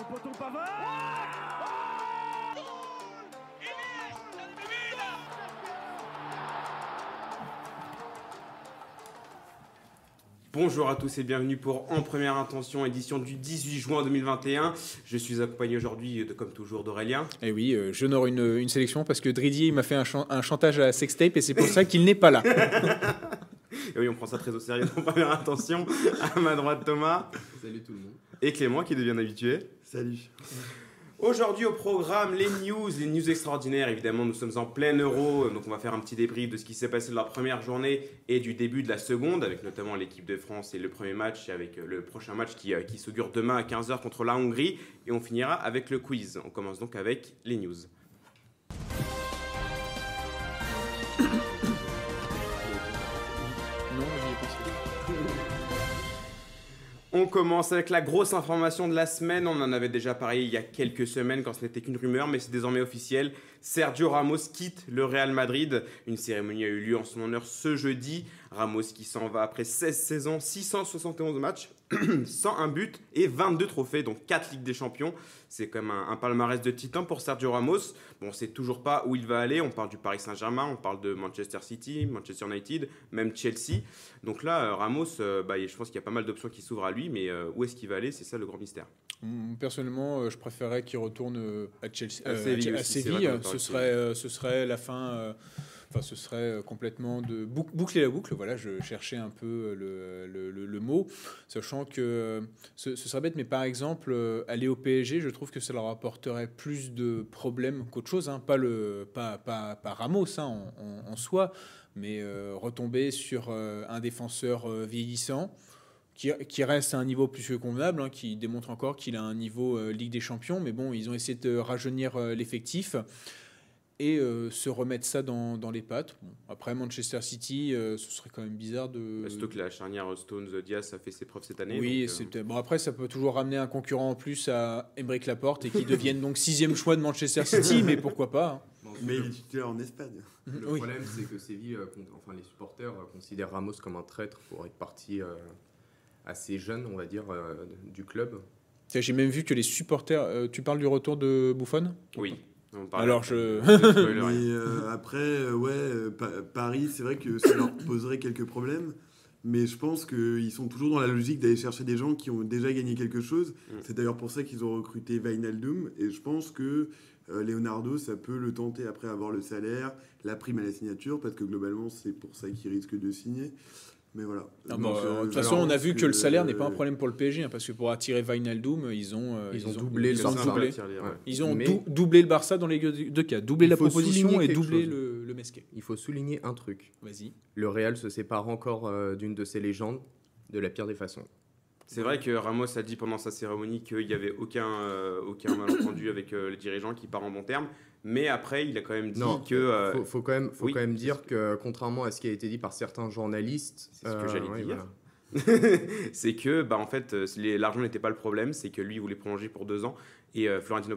son poteau Pavard Bonjour à tous et bienvenue pour En Première Intention, édition du 18 juin 2021. Je suis accompagné aujourd'hui, de, comme toujours, d'Aurélien. Et eh oui, euh, j'honore une, une, sélection parce que Dridier m'a fait un, un, chantage à la sextape et c'est pour ça qu'il n'est pas là. et oui, on prend ça très au sérieux En Première Intention. À ma droite, Thomas. Salut tout le monde. Et Clément qui devient habitué. Salut. Aujourd'hui au programme, les news, les news extraordinaires. Évidemment, nous sommes en plein euro, donc on va faire un petit débrief de ce qui s'est passé de la première journée et du début de la seconde, avec notamment l'équipe de France et le premier match, et avec euh, le prochain match qui, euh, qui s'augure demain à 15h contre la Hongrie. Et on finira avec le quiz. On commence donc avec les news. On commence avec la grosse information de la semaine. On en avait déjà parlé il y a quelques semaines quand ce n'était qu'une rumeur, mais c'est désormais officiel. Sergio Ramos quitte le Real Madrid. Une cérémonie a eu lieu en son honneur ce jeudi. Ramos qui s'en va après 16 saisons, 671 matchs, 101 buts et 22 trophées, donc 4 Ligues des Champions. C'est quand même un, palmarès de titan pour Sergio Ramos. Bon, on ne sait toujours pas où il va aller. On parle du Paris Saint-Germain, on parle de Manchester City, Manchester United, même Chelsea. Donc là, euh, Ramos, euh, bah, je pense qu'il y a pas mal d'options qui s'ouvrent à lui, mais euh, où est-ce qu'il va aller? C'est ça le grand mystère. Mm, personnellement, je préférerais qu'il retourne à Chelsea, à Séville. À Séville. Ce, serait, ce serait la fin Enfin, ce serait euh, complètement de boucler la boucle. Voilà, je cherchais un peu le, le, mot, sachant que euh, ce, serait bête, mais par exemple, euh, aller au PSG, je trouve que ça leur apporterait plus de problèmes qu'autre chose. Hein. Pas, le, pas, pas, pas Ramos hein, en, soi, mais retomber sur un défenseur vieillissant. Qui, qui, reste à un niveau plus que convenable, hein, qui démontre encore qu'il a un niveau Ligue des Champions, mais bon, ils ont essayé de rajeunir l'effectif et euh, se remettre ça dans, dans les pattes. après Manchester City, euh, ce serait quand même bizarre de. Surtout que la charnière Stones Diaz a fait ses preuves cette année. Oui, euh, bon après ça peut toujours ramener un concurrent en plus à Embrick Laporte et qui devienne donc sixième choix de Manchester City, mais pourquoi pas. Hein. mais il est titulaire en Espagne. Le problème c'est que Séville, enfin les supporters considèrent Ramos comme un traître pour être parti assez jeune, on va dire, du club. J'ai même vu que les supporters. tu parles du retour de Buffon? Oui. Alors je. Mais euh, après, euh, ouais, euh, Paris, c'est vrai que ça leur poserait quelques problèmes. Mais je pense qu'ils sont toujours dans la logique d'aller chercher des gens qui ont déjà gagné quelque chose. Mm. C'est d'ailleurs pour ça qu'ils ont recruté Vainaldum. Et je pense que Leonardo, ça peut le tenter après avoir le salaire, la prime à la signature, parce que globalement, c'est pour ça qu'il risque de signer. Mais voilà. Euh, de toute façon, on a vu que, le salaire n'est pas un problème pour le PSG, hein, parce que pour attirer Vinaldoom, ils ont, euh, ils, ont, doublé le. Ils ont doublé le Barça dans les deux cas. Doublé la proposition et doublé le, le Mesquet. Il faut souligner un truc. Vas-y. Le Real se sépare encore euh, d'une de ses légendes de la pire des façons. C'est vrai que Ramos a dit pendant sa cérémonie qu'il n'y avait aucun, aucun malentendu avec les dirigeants qui part en bon terme. Mais après, il a quand même dit que. Euh, faut, faut, quand même, faut quand même dire que, contrairement à ce qui a été dit par certains journalistes. C'est ce que j'allais euh, dire. c'est que, bah, en fait, euh, l'argent n'était pas le problème, c'est que lui, il voulait prolonger pour deux ans. Et Florentino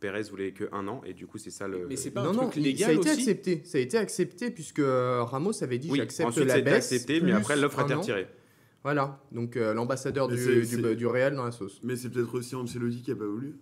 Pérez, voulait que un an, et du coup, c'est ça le. Mais c'est pas un truc légal ça a été aussi. accepté. Ça a été accepté puisque Ramos avait dit oui, j'accepte la baisse. accepté, mais après l'offre a été retirée. Voilà, donc l'ambassadeur du, du, du, Real dans la sauce. Mais c'est peut-être aussi Ancelotti qui a pas voulu.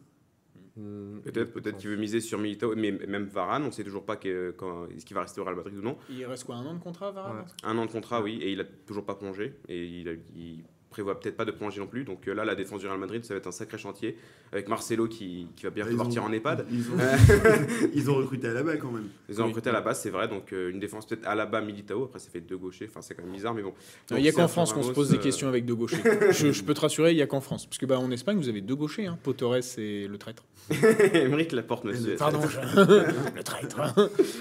Hmm, peut-être, peut-être qu'il veut miser sur Militao, mais même Varane, on ne sait toujours pas que, quand, est-ce qu'il va rester au Real Madrid ou non. Il reste quoi, un an de contrat, Varane Un an de contrat, oui, et il a toujours pas plongé, et il, a, il prévoit peut-être pas de prolonger non plus. Donc euh, là, la défense du Real Madrid, ça va être un sacré chantier avec Marcelo qui, qui va bien partir en EHPAD. Ils ont, recruté à la base quand même. Ils ont recruté à la base, c'est vrai. Donc euh, une défense peut-être à la base Militao. Après, ça fait deux gauchers. Enfin, c'est quand même bizarre, mais bon. il n'y a qu'en France qu'on se pose des euh, questions avec deux gauchers. je, peux te rassurer, il n'y a qu'en France. Parce que bah, en Espagne, vous avez deux gauchers, hein, Potores et le traître. Émeric Laporte, monsieur. Pardon, le traître.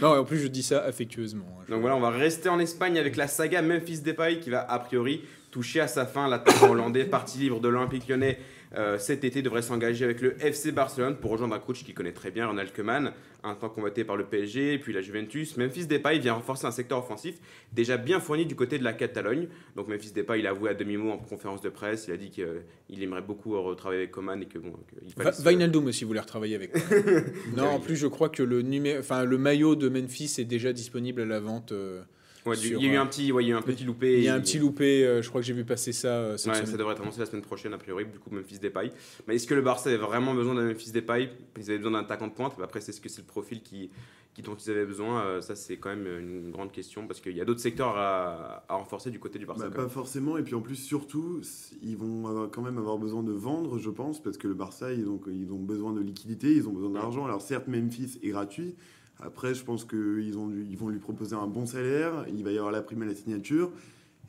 non, en plus, je dis ça affectueusement. Hein, donc voilà, on va rester en Espagne avec la saga Memphis Depay qui va a priori touché à sa fin. L'attaquant hollandais, parti libre de l'Olympique lyonnais, euh, cet été devrait s'engager avec le FC Barcelone pour rejoindre un coach qui connaît très bien, Ronald Koeman, un temps combatté par le PSG, puis la Juventus. Memphis Depay vient renforcer un secteur offensif déjà bien fourni du côté de la Catalogne. Donc Memphis Depay, il a avoué à demi-mot en conférence de presse, il a dit qu'il aimerait beaucoup retravailler avec Koeman et que bon, il fallait aussi voulait retravailler avec. non, en plus je crois que le, numé... enfin, le maillot de Memphis est déjà disponible à la vente. Euh, Ouais, du- sur, il y a eu euh, un petit, ouais, il y a eu un petit loupé. Il y a un petit loupé, euh, je crois que j'ai vu passer ça euh, cette Ouais, semaine. ça devrait être annoncé la semaine prochaine, a priori, du coup, Memphis Depay. Mais est-ce que le Barça avait vraiment besoin d'un Memphis Depay? Ils avaient besoin d'un attaquant de pointe. Après, c'est ce que c'est le profil qui, qui, dont ils avaient besoin. Euh, Ça, c'est quand même une grande question parce qu'il y a d'autres secteurs à, à renforcer du côté du Barça. Bah, pas forcément, et puis en plus, surtout, ils vont avoir- quand même avoir besoin de vendre, je pense, parce que le Barça, ils ont, ils ont besoin de liquidité, ils ont besoin d'argent. Alors certes, Memphis est gratuit. Après, je pense qu'ils ils vont lui proposer un bon salaire, il va y avoir la prime à la signature,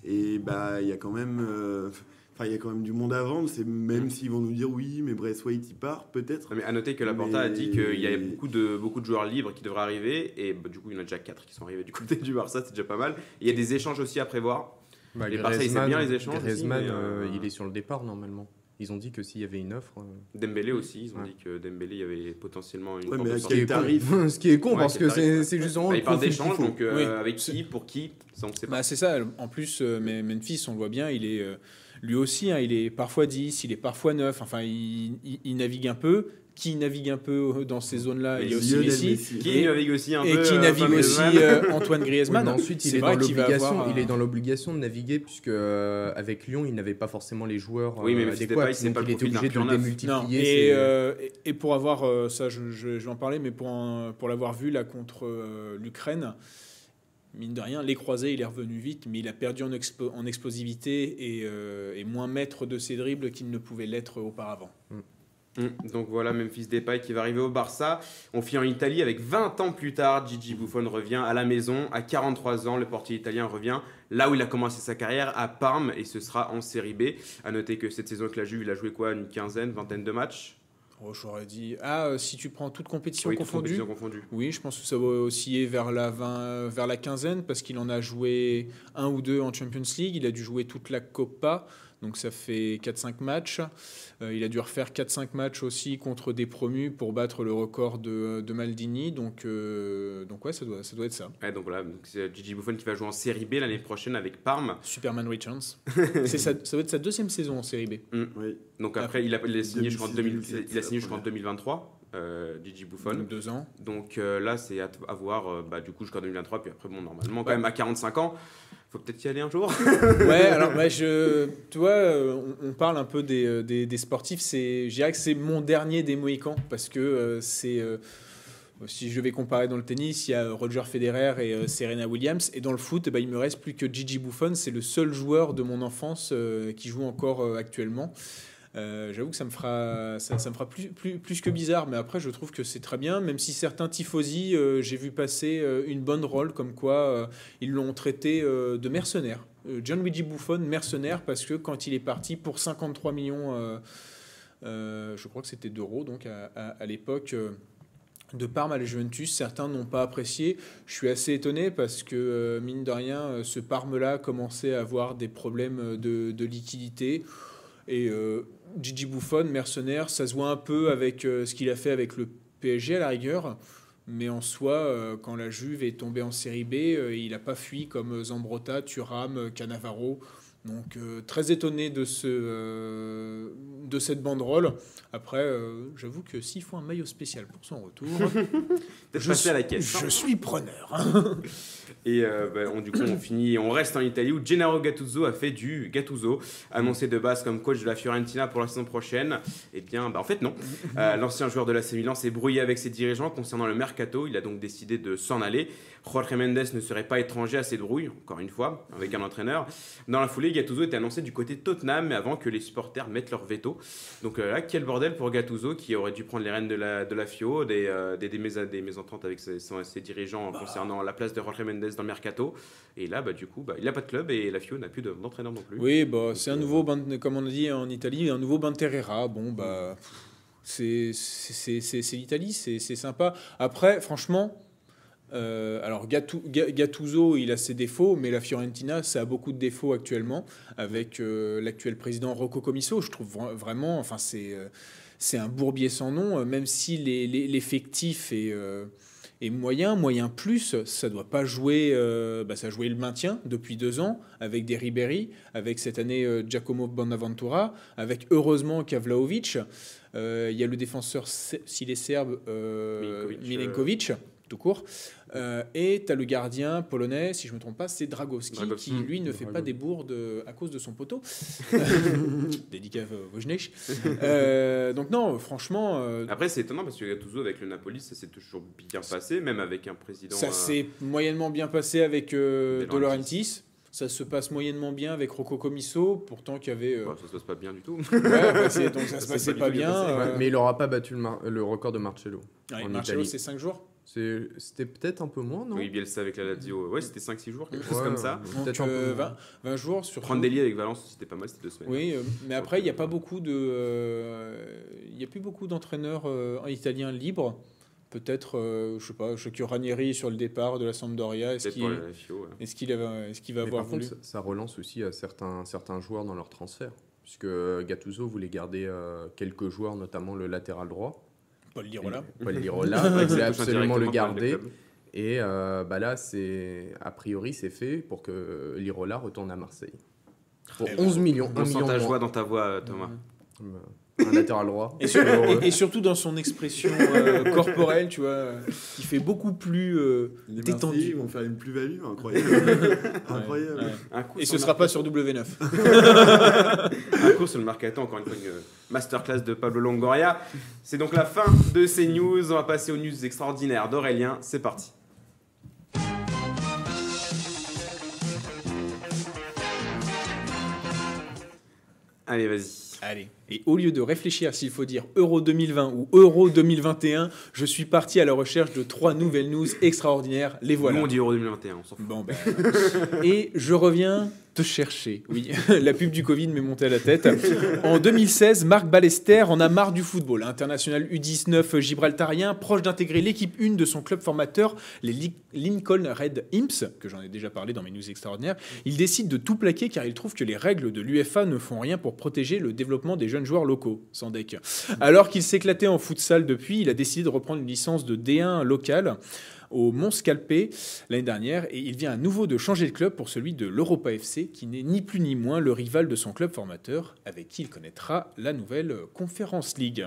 et bah il y a quand même, euh, enfin il y a quand même du monde à vendre. C'est même Mm. s'ils vont nous dire oui, mais Braithwaite il part peut-être. Mais à noter que Laporta a Mais- dit qu'il y avait beaucoup de, beaucoup de joueurs libres qui devraient arriver. Et bah, du coup, il y en a déjà 4 qui sont arrivés du côté du Barça, c'est déjà pas mal. Il y a des échanges aussi à prévoir. Bah, Les Barça, ils savent bien les échanges aussi, mais, euh, euh, il est sur le départ normalement. Ils ont dit que s'il y avait une offre. euh, Dembélé aussi, ils ont Ouais. dit que Dembélé, il y avait potentiellement une Ouais, mais sortie. quel tarif Ce qui est con Ouais, parce que c'est justement. Bah, il parle faut. donc euh, Oui. avec qui, pour qui, ça on sait pas. Bah, c'est ça. En plus, euh, mais Memphis, on le voit bien, il est euh, lui aussi, hein, il est parfois 10, il est parfois 9. Enfin, il, il- il navigue un peu. Qui navigue un peu dans ces zones-là Il y a aussi Messi. Messi. Qui Et- navigue aussi un Et peu. qui euh, navigue aussi euh, Antoine Griezmann. ensuite, il est, dans l'obligation, avoir il est dans l'obligation de naviguer puisque euh, avec Lyon, il n'avait pas forcément les joueurs Oui, mais euh, adéquats, c'est donc pas il était obligé de démultiplier. et, euh, et- et pour avoir euh, ça, je, je- je vais en parler, mais pour, pour l'avoir vu là contre euh, l'Ukraine, mine de rien, les croisés, il est revenu vite, mais il a perdu en, expo- en explosivité et, euh, et moins maître de ses dribbles qu'il ne pouvait l'être auparavant. Mm. Donc voilà, Memphis Depay qui va arriver au Barça. On finit en Italie avec 20 ans plus tard. Gigi Buffon revient à la maison. À 43 ans, le portier italien revient là où il a commencé sa carrière, à Parme, et ce sera en Série B. À noter que cette saison avec la Juve, il a joué quoi Une quinzaine, vingtaine de matchs? Oh, J'aurais dit, ah, euh, si tu prends toute compétition Oui, confondue, confondues. oui, je pense que ça va osciller vers la, 20, vers la quinzaine parce qu'il en a joué un ou deux en Champions League. Il a dû jouer toute la Copa, donc ça fait 4-5 matchs. Euh, il a dû refaire 4-5 matchs aussi contre des promus pour battre le record de, de Maldini. Donc, euh, donc ouais, ça doit, ça doit être ça. Ouais, donc voilà, c'est Gigi Buffon qui va jouer en Série B l'année prochaine avec Parme. Superman Returns. C'est sa- ça doit être sa deuxième saison en Série B. Oui. Donc après, il a, il a signé, je crois, en 2000 2006, il a signé, je c'est crois, en la 2023, euh, Gigi Buffon. Donc deux ans. Donc euh, là, c'est à, à voir, euh, bah, du coup, jusqu'en 2023. Puis après, bon, normalement, quand Ouais. même, à 45 ans, faut peut-être y aller un jour. Ouais, alors bah, je, tu vois, euh, on, on parle un peu des, euh, des, des sportifs. C'est, je dirais que c'est mon dernier des Mohicans parce que euh, c'est, euh, si je vais comparer dans le tennis, il y a Roger Federer et euh, Serena Williams, et dans le foot, bah, il me reste plus que Gigi Buffon. C'est le seul joueur de mon enfance qui joue encore actuellement. Euh, J'avoue que ça me fera, ça, me fera plus, plus, plus que bizarre, mais après je trouve que c'est très bien, même si certains tifosi, euh, j'ai vu passer euh, une bonne rôle comme quoi ils l'ont traité de mercenaire. Euh, Gianluigi Buffon, mercenaire, parce que quand il est parti pour 53 millions, je crois que c'était d'euros, donc à, l'époque. de Parme à la Juventus, certains n'ont pas apprécié. Je suis assez étonné parce que, mine de rien, ce Parme-là commençait à avoir des problèmes de, liquidité. Et Gigi Buffon, mercenaire, ça se voit un peu avec euh, ce qu'il a fait avec le PSG à la rigueur. Mais en soi, euh, quand la Juve est tombée en série B, euh, il n'a pas fui comme Zambrotta, Thuram, euh, Cannavaro. Donc euh, très étonné de, ce, euh, de cette banderole. Après, euh, j'avoue que s'il faut un maillot spécial pour son retour, Peut-être passer à la caisse. hein. je suis preneur. Et bah, on, du coup, on finit, on reste en Italie où Gennaro Gattuso a fait du Gattuso, annoncé de base comme coach de la Fiorentina pour la saison prochaine. Eh bien, bah, en fait, non. L'ancien joueur de la Milan s'est brouillé avec ses dirigeants concernant le mercato. Il a donc décidé de s'en aller. Jorge Mendes ne serait pas étranger à ces brouilles, encore une fois, avec un entraîneur. Dans la foulée, Gattuso était annoncé du côté de Tottenham, mais avant que les supporters mettent leur veto. Donc euh, là, quel bordel pour Gattuso qui aurait dû prendre les rênes de la, de la FIO, des, euh, des, des, mésententes avec ses, ses dirigeants concernant la place de Jorge Mendes dans le mercato. Et là, bah, du coup, bah, il n'a pas de club et la FIO n'a plus de- d'entraîneur non plus. Oui, bah, c'est un nouveau, Ban- comme on a dit en Italie, un nouveau Banterera. Bon, bah, c'est c'est- c'est- c'est l'Italie, c'est c'est sympa. Après, franchement, euh, alors Gattu- Ga- Gattuso, il a ses défauts, mais la Fiorentina, ça a beaucoup de défauts actuellement, avec euh, l'actuel président Rocco Commisso. Je trouve vra- vraiment, enfin, c'est euh, c'est un bourbier sans nom, même si les- les- l'effectif est. et moyen, moyen plus, ça doit pas jouer. euh, bah, ça a joué le maintien depuis deux ans avec des Ribéry, avec cette année euh, Giacomo Bonaventura, avec heureusement Kavlaovic. Euh, Il y a le défenseur, se- s'il est serbe, Milinkovic, Milenkovic. Tout court. Euh, et tu as le gardien polonais, si je ne me trompe pas, c'est Dragowski, Dragowski. qui lui ne fait pas des bourdes euh, à cause de son poteau. Dédicace à Wojnich. Euh, donc non, franchement, euh, Après, c'est étonnant parce que Gattuso, avec le Napoli, ça s'est toujours bien passé, même avec un président. ça euh, s'est moyennement bien passé avec euh, De Laurentiis. Ça se passe moyennement bien avec Rocco Comiso, pourtant qu'il y avait... euh, bah, ça se passe pas bien du tout. ouais, bah, donc ça se Ça passait s'est pas bien. bien passé, Ouais, euh, mais il n'aura pas battu le, mar- le record de Marcello. ouais, en Marcello, Italie. c'est 5 jours C'était peut-être un peu moins, non? Oui, Bielsa avec la Lazio, ouais, c'était 5-6 jours, quelque chose Ouais, comme ça. Peut-être euh, moins. 20, 20 jours sur Prandelli avec Valence, c'était pas mal, c'était deux semaines. Oui, euh, mais après, il n'y a pas beaucoup de. euh, Il n'y a plus beaucoup d'entraîneurs euh, italiens libres. Peut-être, euh, je sais pas, je sais que Ranieri sur le départ de la Sampdoria. Est-ce Peut-être qu'il pour la FIO. ouais. est-ce qu'il va, est qu'il va Mais avoir par voulu contre, ça, ça relance aussi à certains, certains joueurs dans leur transfert. Puisque Gattuso voulait garder euh, quelques joueurs, notamment le latéral droit. Paul Lirola Paul Lirola, il voulait absolument le garder. Et euh, bah là, c'est a priori, c'est fait pour que Lirola retourne à Marseille. Pour Eh 11 millions. On 1 sent million ta moins. joie dans ta voix, Thomas. Un latéral droit. et, sur- et- et surtout dans son expression euh, corporelle, tu vois, qui fait beaucoup plus euh, Les détendu. Marseillais vont faire une plus-value incroyable. incroyable. Ouais, ouais. Un coup Et ce le sera pas sur W9. Un coup sur le mercato, encore une fois, une euh, masterclass de Pablo Longoria. C'est donc la fin de ces news. On va passer aux news extraordinaires d'Aurélien. C'est parti. Allez, vas-y. Allez. Et au lieu de réfléchir s'il faut dire Euro 2020 ou Euro 2021, je suis parti à la recherche de trois nouvelles news extraordinaires. Les voilà. Nous, on dit Euro 2021, on s'en fout. Bon, ben, et je reviens te chercher. Oui, la pub du Covid m'est montée à la tête. En 2016, Marc Ballester en a marre du football. International U19 gibraltarien, proche d'intégrer l'équipe 1 de son club formateur, les Li- Lincoln Red Imps, que j'en ai déjà parlé dans mes news extraordinaires. Il décide de tout plaquer car il trouve que les règles de l'UFA ne font rien pour protéger le développement des jeunes joueurs locaux, sans deck. Alors qu'il s'éclatait en futsal depuis, il a décidé de reprendre une licence de D1 locale au Mont Scalpé l'année dernière et il vient à nouveau de changer de club pour celui de l'Europa FC qui n'est ni plus ni moins le rival de son club formateur avec qui il connaîtra la nouvelle Conference League.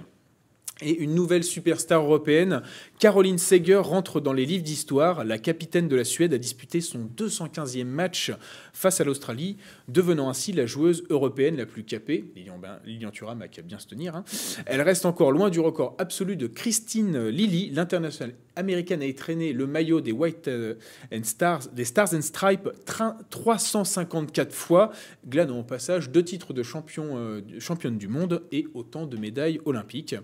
Et une nouvelle superstar européenne, Caroline Seger, rentre dans les livres d'histoire. La capitaine de la Suède a disputé son 215e match face à l'Australie, devenant ainsi la joueuse européenne la plus capée. Lilian, ben, Lilian Thuram a bien se tenir. hein. Elle reste encore loin du record absolu de Christine Lilly. L'internationale américaine a étraîné le maillot des White euh, and Stars, des Stars and Stripes train- 354 fois, glanant au passage deux titres de euh, championne du monde et autant de médailles olympiques.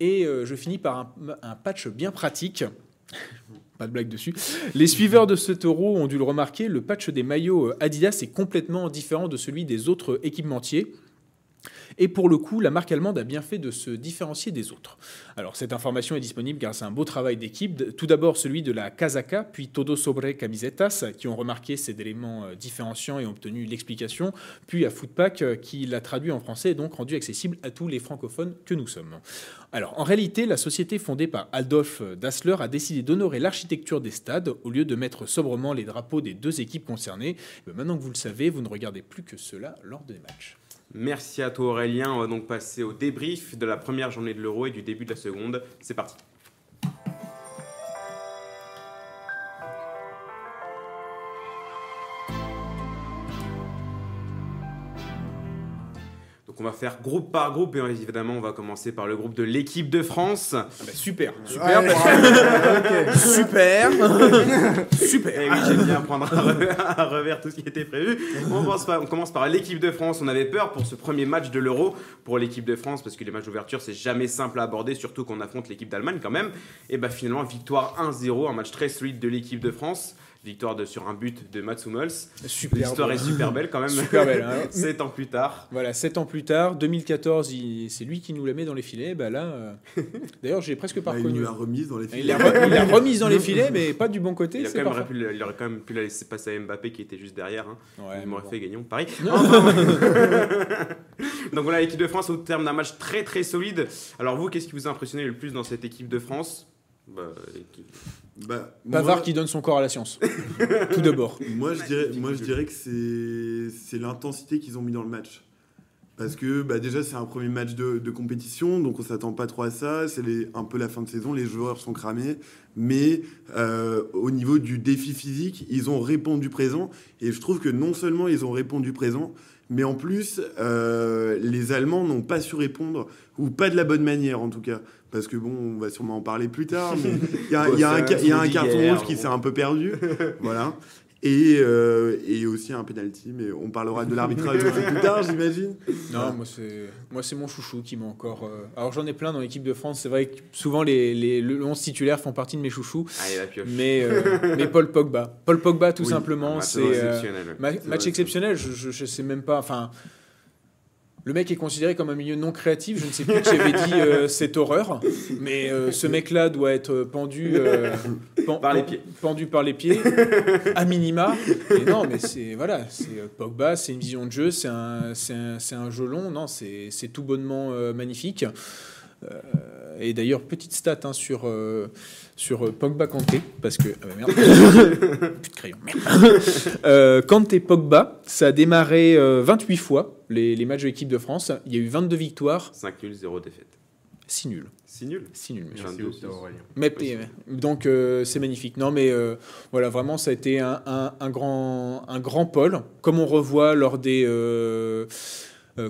Et euh, je finis par un, patch pratique. Pas de blague dessus. Les suiveurs de ce taureau ont dû le remarquer, le patch des maillots euh, Adidas est complètement différent de celui des autres équipementiers. Et pour le coup, la marque allemande a bien fait de se différencier des autres. Alors, cette information est disponible grâce à un beau travail d'équipe. Tout d'abord, celui de la Casaca, puis Todo Sobre Camisetas, qui ont remarqué ces éléments euh, différenciants et ont obtenu l'explication. Puis à Footpack, euh, qui l'a traduit en français et donc rendu accessible à tous les francophones que nous sommes. Alors, en réalité, la société fondée par Adolf Dassler a décidé d'honorer l'architecture des stades au lieu de mettre sobrement les drapeaux des deux équipes concernées. Bien, maintenant que vous le savez, vous ne regardez plus que cela lors des matchs. Merci à toi Aurélien. On va donc passer au débrief de la première journée de l'Euro et du début de la seconde. C'est parti. On va faire groupe par groupe et évidemment on va commencer par le groupe de l'équipe de France. Ah bah, super, Super, super, super. Eh oui, j'aime bien prendre à revers, à revers tout ce qui était prévu. On commence par, on commence par l'équipe de France. On avait peur pour ce premier match de l'Euro pour l'équipe de France parce que les matchs d'ouverture c'est jamais simple à aborder, surtout qu'on affronte l'équipe d'Allemagne quand même. Et bah finalement victoire 1-0, un match très solide de l'équipe de France. Victoire de, sur un but de Mats Hummels. Super. L'histoire est super belle quand même. Super belle. hein. Sept ans plus tard. Voilà, sept ans plus tard, 2014, il- c'est lui qui nous la met dans les filets. Bah là, euh, d'ailleurs, j'ai presque pas Bah, il reconnu. nous l'a remise dans les Il filets. il l'a remise dans les filets, mais pas du bon côté. Il, a c'est quand même parfait. pu, il aurait quand même pu la laisser passer à Mbappé qui était juste derrière. hein. Ouais, il m'aurait fait gagner, pareil. Non. Donc voilà, l'équipe de France au terme d'un match très très solide. Alors vous, qu'est-ce qui vous a impressionné le plus dans cette équipe de France? Bah, Bah, Pavard moi- qui donne son corps à la science. Tout d'abord. Moi, je dirais, moi, je dirais que c'est l'intensité qu'ils ont mis dans le match. Parce que bah, déjà, c'est un premier match de, de compétition, donc on s'attend pas trop à ça. C'est un peu la fin de saison, les joueurs sont cramés. Mais euh, au niveau du défi physique, ils ont répondu présent. Et je trouve que non seulement ils ont répondu présent, mais en plus, euh, les Allemands n'ont pas su répondre, ou pas de la bonne manière en tout cas. Parce que bon, on va sûrement en parler plus tard, mais il y a, il y a un, y a un carton rouge qui s'est un peu perdu. voilà. Et, euh, et aussi un penalty, mais on parlera de l'arbitrage un peu plus tard, j'imagine. Non, moi c'est moi c'est mon chouchou qui m'a encore. euh, Alors j'en ai plein dans l'équipe de France. C'est vrai que souvent les, les le 11 titulaires font partie de mes chouchous, Allez, la pioche. mais euh, mais Paul Pogba, Paul Pogba tout Oui, simplement, Un c'est match exceptionnel. match exceptionnel. Je, je, je sais même pas. Enfin. Le mec est considéré comme un milieu non créatif. Je ne sais plus qui avait dit euh, cette horreur, mais euh, ce mec-là doit être pendu euh, pen- Par les pieds. pendu par les pieds, à minima. Et non, mais c'est voilà, c'est Pogba, c'est une vision de jeu, c'est un, c'est un, c'est un jeu long. Non, c'est c'est tout bonnement magnifique. Et d'ailleurs, petite stat hein, sur, sur Pogba Kanté, parce que. Ah bah merde. Plus de crayon, merde. Kanté Pogba, ça a démarré euh, 28 fois les, les matchs de l'équipe de France. Il y a eu 22 victoires, 5 nuls, 0 défaite. 6 nuls. C'est nul. 6 nuls. J'ai Merci un Octave doute. Aurélien. Mais, Oui, donc euh, c'est magnifique. Non mais euh, voilà vraiment ça a été un, un- un grand un grand pôle comme on revoit lors des euh, euh,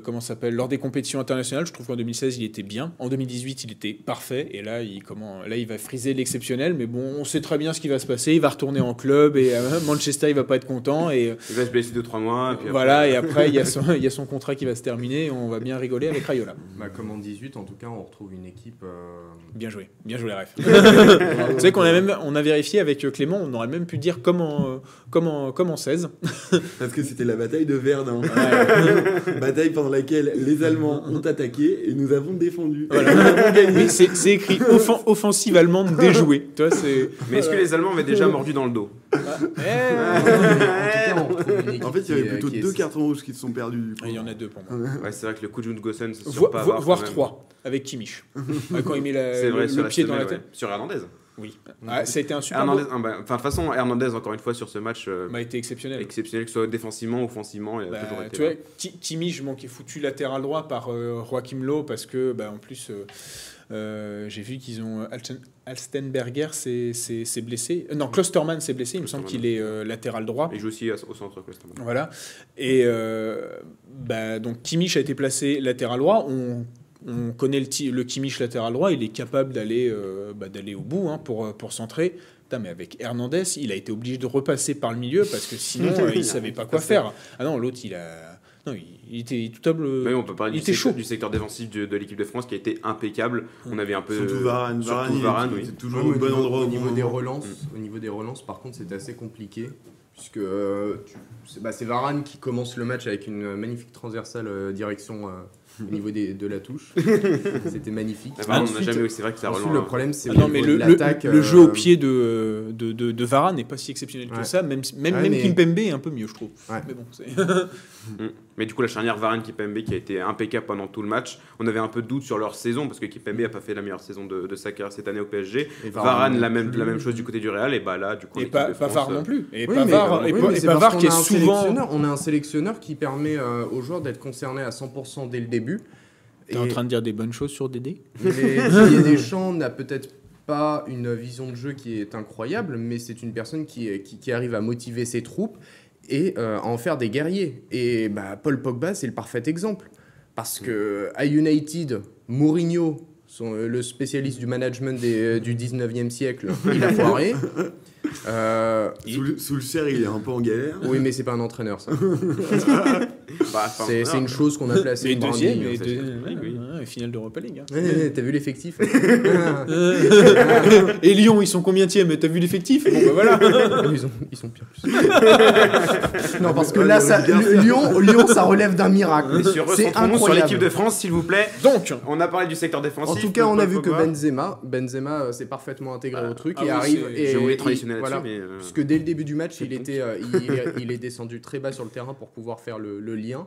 comment ça s'appelle lors des compétitions internationales. Je trouve qu'en 2016 il était bien. En 2018 il était parfait et là il comment là il va friser l'exceptionnel. Mais bon on sait très bien ce qui va se passer. Il va retourner en club et euh, Manchester il va pas être content et euh, Il va se blesser 2-3 mois. et puis après- voilà et après il y a son il y a son contrat qui va se terminer. Et on va bien rigoler avec Rayola. Bah, comme en 18, en tout cas, on retrouve une équipe. euh, Bien joué, bien joué les refs. Vous savez qu'on a même on a vérifié avec Clément, on aurait même pu dire comme en, euh, comme en, comme en 16. Parce que c'était la bataille de Verdun. bataille pendant laquelle les Allemands ont attaqué et nous avons défendu. Oui, c'est c'est écrit offen- offensive allemande déjouée. Tu vois, c'est. Mais est-ce que les Allemands avaient déjà mordu dans le dos? Eh, en tout cas, on retrouve une équipe En fait, il y avait plutôt est- deux cartons rouges qui se sont perdus. Il y en a deux pour moi. Ouais, c'est vrai que le coup de Gossen, c'est Vo- pas vo- avoir voire trois avec Kimmich. Ouais, quand il met la- le, vrai, le sur la pied dans la tête. ouais. Sur Hernandez. Oui. Ah, ça a été un super. Hernandez, beau- ah bah, enfin, de toute façon, Hernandez, encore une fois, sur ce match, euh, m'a été exceptionnel. exceptionnel, que ce soit défensivement, offensivement, il a Bah, toujours été tu vois, Ki- Kimmich, bon, qui est foutu latéral droit par euh, Joachim Lowe parce que, bah, en plus, euh, euh, j'ai vu qu'ils ont Alsten- Alstenberger s'est blessé. Euh, non, Klosterman s'est blessé. Il me semble qu'il Klosterman. est euh, latéral droit. Il joue aussi au centre, justement. Voilà. Et euh, bah, donc Kimmich a été placé latéral droit. On, on connaît le, le Kimmich latéral droit. Il est capable d'aller euh, bah, d'aller au bout hein, pour, euh, pour centrer. Putain, mais avec Hernandez, il a été obligé de repasser par le milieu parce que sinon, euh, il savait pas quoi faire. Ah non, l'autre, il a. Non, il, était tout table. Mais on peut parler il du était secteur, chaud. du secteur défensif de, de l'équipe de France qui a été impeccable. On avait un peu. Surtout Varane. surtout Varane, oui. toujours au bon niveau, endroit au niveau des relances, au niveau des relances, par contre, c'était assez compliqué puisque euh, c'est bah, c'est Varane qui commence le match avec une magnifique transversale euh, direction euh, au niveau des- de la touche. C'était magnifique. Ah, n'a Ensuite- jamais c'est vrai que ça ensuite, relance. le problème, c'est Ah non, mais le, le, le euh, jeu au pied de, de, de, de Varane n'est pas si exceptionnel que ça. Même, même, Ouais, même mais- Kimpembe est un peu mieux, je trouve. Ouais. Mais bon, c'est. Mais du coup, la charnière Varane Kipembe qui a été impeccable pendant tout le match. On avait un peu de doute sur leur saison parce que Kipembe a pas fait la meilleure saison de, de sa carrière cette année au PSG. et Varane, la même, plus. la même chose du côté du Real. Et bah là, du coup, Et pas, France, Var euh, non plus. Et Oui, mais- et et qu'on qui est souvent. On a un sélectionneur qui permet euh, aux joueurs d'être concernés à 100% dès le début. T'es en train de dire des bonnes choses sur Dédé? Mais Didier Deschamps n'a peut-être pas une vision de jeu qui est incroyable, mais c'est une personne qui, qui, qui arrive à motiver ses troupes et euh, à en faire des guerriers. Et bah, Paul Pogba, c'est le parfait exemple. Parce que United, Mourinho, son- euh, le spécialiste du management des- du 19e siècle, il a foiré. Euh, Sous le- Sous le cher, il est un peu en galère. oui, mais c'est pas un entraîneur, ça. bah, enfin, C'est c'est une chose qu'on a placée. Et une deuxième, branding, et ça. deux- Oui, oui. ouais, ouais, finale d'Europa League. hein. Ouais, T'as vu l'effectif et Lyon, ils sont combien tièmes? T'as vu l'effectif? Bon, bah voilà. ils, ont, ils sont pires. non, parce que là, ça, mais Lyon, Lyon, ça relève d'un miracle. Messieurs, C'est recentrons-nous sur l'équipe de France, s'il vous plaît. Donc, On a parlé du secteur défensif. En tout cas, on a vu que. Benzema, Benzema euh, s'est parfaitement intégré Ah, au truc ah et oui, arrive. c'est- Et J'ai oublié traditionnel voilà. mais. euh, Puisque dès le début du match, il, était, euh, il, il est descendu très bas sur le terrain pour pouvoir faire le, le lien.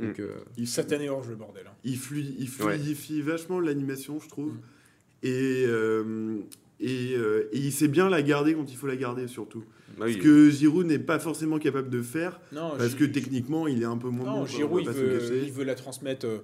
Donc, euh, Il, année hors jeu, bordel. hein. il, flui- il fluidifie vachement l'animation, je trouve. Et euh, Et, euh, et il sait bien la garder quand il faut la garder, surtout. Bah oui. Ce que Giroud n'est pas forcément capable de faire, Non, parce que techniquement, il est un peu moins Non, bon. Giroud, il veut, cacher. il veut la transmettre euh,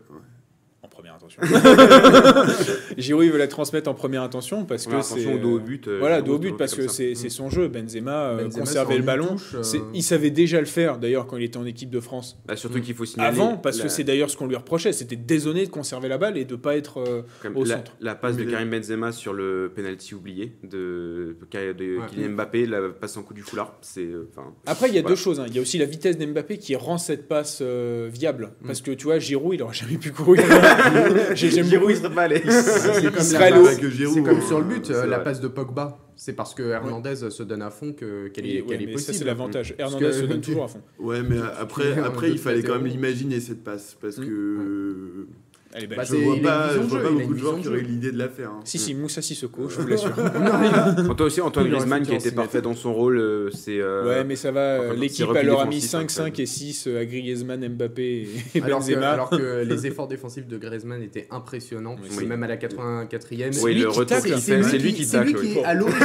première intention. Giroud, il veut la transmettre en première intention parce que c'est. au dos au but. euh, Voilà, Giroud, dos au c'est but un parce que c'est c'est son jeu. Benzema, euh, Benzema, conservait le ballon. euh, Il savait déjà le faire d'ailleurs quand il était en équipe de France. Bah, surtout qu'il faut signaler. Avant, parce la- que c'est d'ailleurs ce qu'on lui reprochait, c'était désolé de conserver la balle et de pas être euh, au la, centre. la passe de Karim Benzema sur le penalty oublié de, de Ouais. Kylian Mbappé, la passe en coup du foulard, euh, Après, il y a Voilà. deux choses. hein. Il y a aussi la vitesse d'Mbappé qui rend cette passe euh, viable. Mm. Parce que tu vois, Giroud, il aurait jamais pu courir. Beaucoup. il serait pas allé. C'est Il comme, serait la allé au- passe- que Giroud, c'est comme hein, sur le but, euh, la vrai. passe de Pogba. C'est parce que Hernandez se donne à fond que- qu'elle est, ouais, qu'elle est mais ça, possible. c'est l'avantage. Hernandez que- se donne toujours à fond. Ouais, mais après, après il fallait quand même l'imaginer cette passe parce Mm. que Elle est belle. Bah, je vois pas, je vois pas beaucoup de joueurs qui auraient eu l'idée de la faire. hein. Si, si, Moussa Sissoko, je vous l'assure. Quant aussi Antoine Griezmann qui a été en parfait dans son rôle, euh, c'est euh, Ouais, mais ça va. euh, L'équipe, elle leur a mis défensif, 5, hein, 5 et 6 à Griezmann, Mbappé et Benzema. alors que les efforts défensifs de Griezmann étaient impressionnants, même à la 84e. C'est Oui, lui le qui retour tacle, qu'il c'est fait, lui c'est lui qui c'est lui tacle. qui oui. est à l'origine.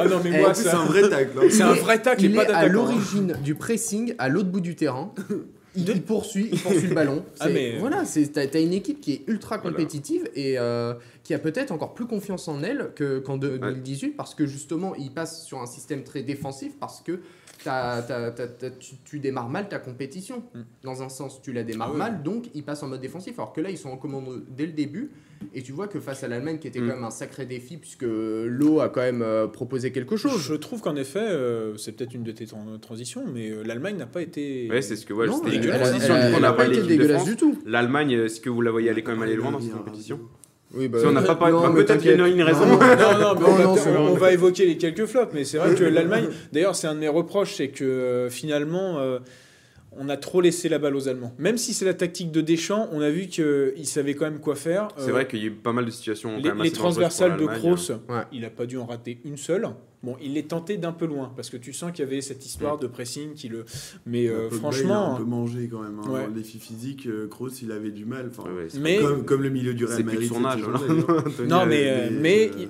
Ah non, mais Eh, moi, En plus, c'est un vrai tacle. hein. C'est un vrai tacle et pas est à d'attaquant. l'origine du pressing à l'autre bout du terrain. Il, il poursuit, il poursuit le ballon. Ah, mais- Voilà, c'est- t'as une équipe qui est ultra Voilà. compétitive et euh, qui a peut-être encore plus confiance en elle que- qu'en de- 2018 parce que justement, il passe sur un système très défensif parce que tu, tu démarres mal ta compétition. Mm. Dans un sens, tu la démarres Ah ouais. mal, donc il passe en mode défensif. Alors que là, ils sont en commande dès le début. Et tu vois que face à l'Allemagne, qui était Mm. quand même un sacré défi, puisque l'eau a quand même euh, proposé quelque chose. Je trouve qu'en effet, euh, c'est peut-être une de tes tran- transitions, mais euh, l'Allemagne n'a pas été. Ouais, c'est ce que ouais, Non, c'était elle, une elle- transition. elle- n'a a pas été dégueulasse du tout. L'Allemagne, est-ce que vous la voyez aller quand même aller loin dans cette compétition? Oui, bah, Si on n'a pas parlé- bah, peut-être qu'il y a une raison. Non, non, mais on, va, on évoquer les quelques flops, mais c'est vrai que l'Allemagne, d'ailleurs, c'est un de mes reproches, c'est que euh, finalement, euh, on a trop laissé la balle aux Allemands. Même si c'est la tactique de Deschamps, on a vu qu'ils savaient quand même quoi faire. C'est Euh, vrai qu'il y a eu pas mal de situations. quand Les, même les transversales de. Kroos, Ouais. il n'a pas dû en rater une seule. Bon, il est tenté d'un peu loin parce que tu sens qu'il y avait cette histoire de pressing qui le. Mais euh, Pogba, franchement, il a un peu mangé quand même. Hein. Ouais. Dans le défi physique, euh, Kroos, il avait du mal. Enfin, Ouais, ouais, c'est mais comme, comme le milieu du Real c'est Madrid. son âge. Non, euh, mais, euh, mais euh,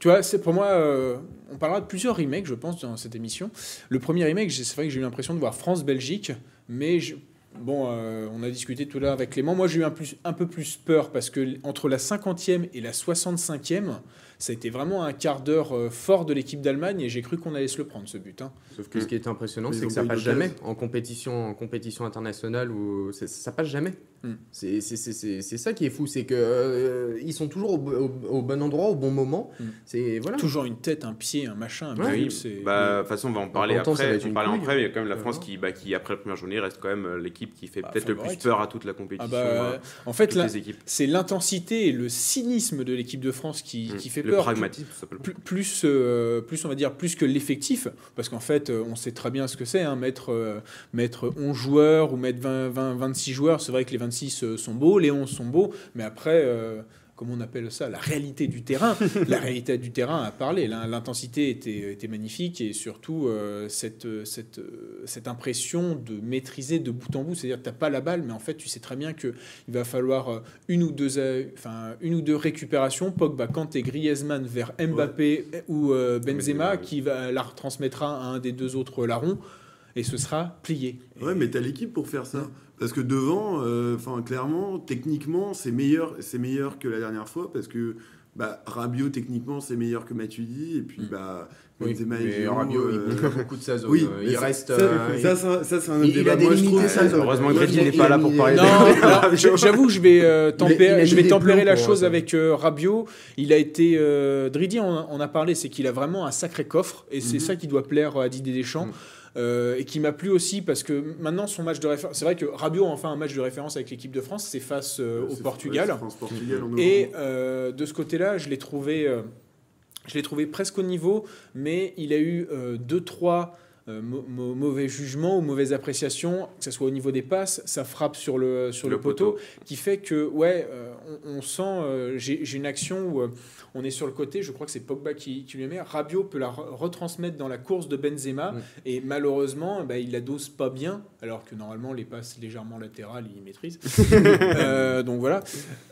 Tu vois, c'est pour moi, euh, on parlera de plusieurs remakes, je pense, dans cette émission. Le premier remake, c'est vrai que j'ai eu l'impression de voir France-Belgique, mais je- bon, euh, on a discuté tout à l'heure avec Clément. Moi, j'ai eu un, plus, un peu plus peur parce que entre la 50e et la 65e, ça a été vraiment un quart d'heure euh, fort de l'équipe d'Allemagne et j'ai cru qu'on allait se le prendre ce but. hein. Sauf que ce qui est impressionnant, c'est que ça passe jamais en compétition, en compétition internationale ou c'est- ça passe jamais. Mm. C'est c'est- c'est- c'est- c'est ça qui est fou, c'est que euh, ils sont toujours au, au- au bon endroit, au bon moment. Mm. C'est voilà. Toujours une tête, un pied, un machin, un Ouais, Oui, c'est- bah, de toute façon, on va en parler temps, après. être On parler après, il y a quand même la Euh, France qui, bah, qui, après la première journée, reste quand même euh, l'équipe qui fait Bah, peut-être le plus peur à toute la Ah compétition. bah, euh, en fait, c'est l'intensité et le cynisme de l'équipe de France qui, qui fait le peur. pragmatisme, ça s'appelle. plus, plus, euh, plus, on va dire, plus que l'effectif, parce qu'en fait, euh, on sait très bien ce que c'est, hein, mettre, euh, mettre 11 joueurs ou mettre 20, 20, 26 joueurs. C'est vrai que les 26 euh, sont beaux, les 11 sont beaux, mais après, euh, comment on appelle ça La réalité du terrain. la réalité du terrain a parlé. L'in- L'intensité était, était magnifique et surtout euh, cette, cette, euh, cette impression de maîtriser de bout en bout. C'est-à-dire que tu n'as pas la balle, mais en fait, tu sais très bien qu'il va falloir une ou deux, enfin, une ou deux récupérations. Pogba, Kanté, Griezmann vers Mbappé ou euh, Benzema, qui va, la retransmettra à un des deux autres larrons. Et ce sera plié. Ouais, mais t'as l'équipe pour faire ça. Parce que devant, euh, enfin clairement, techniquement, c'est meilleur, c'est meilleur que la dernière fois parce que bah, Rabiot techniquement c'est meilleur que Matuidi et puis Mm. bah Oui, Benzema et mais Giroud, Rabiot, il euh, pas beaucoup de sa zone. Oui, il ça- reste. Ça, euh, ça, c'est un- ça, c'est un il- il débat. a Moi, je trouve-. Heureusement que Griffin n'est pas là pour parler Non, de- j'avoue, je vais euh, tempérer, je vais tempérer la chose avec euh, Rabiot. Il a été euh, Dridi, on, on a parlé, c'est qu'il a vraiment un sacré coffre et c'est Mhm. ça qui doit plaire à Didier Deschamps. Mhm. Euh, et qui m'a plu aussi parce que maintenant son match de référence, c'est vrai que Rabiot a enfin un match de référence avec l'équipe de France, c'est face euh, au Portugal. Et euh, de ce côté-là, je l'ai trouvé, je l'ai trouvé presque au niveau, mais il a eu euh, deux trois mau- mau- mauvais jugement ou mauvaise appréciation, que ce soit au niveau des passes, ça frappe sur le, sur le, Le poteau, poteau. qui fait que, ouais, euh, on, on sent, euh, j'ai une action où euh, on est sur le côté, je crois que c'est Pogba qui, qui lui met, Rabiot peut la re- retransmettre dans la course de Benzema, et malheureusement, bah, il la dose pas bien, alors que normalement, les passes légèrement latérales, il maîtrise. Euh, donc voilà.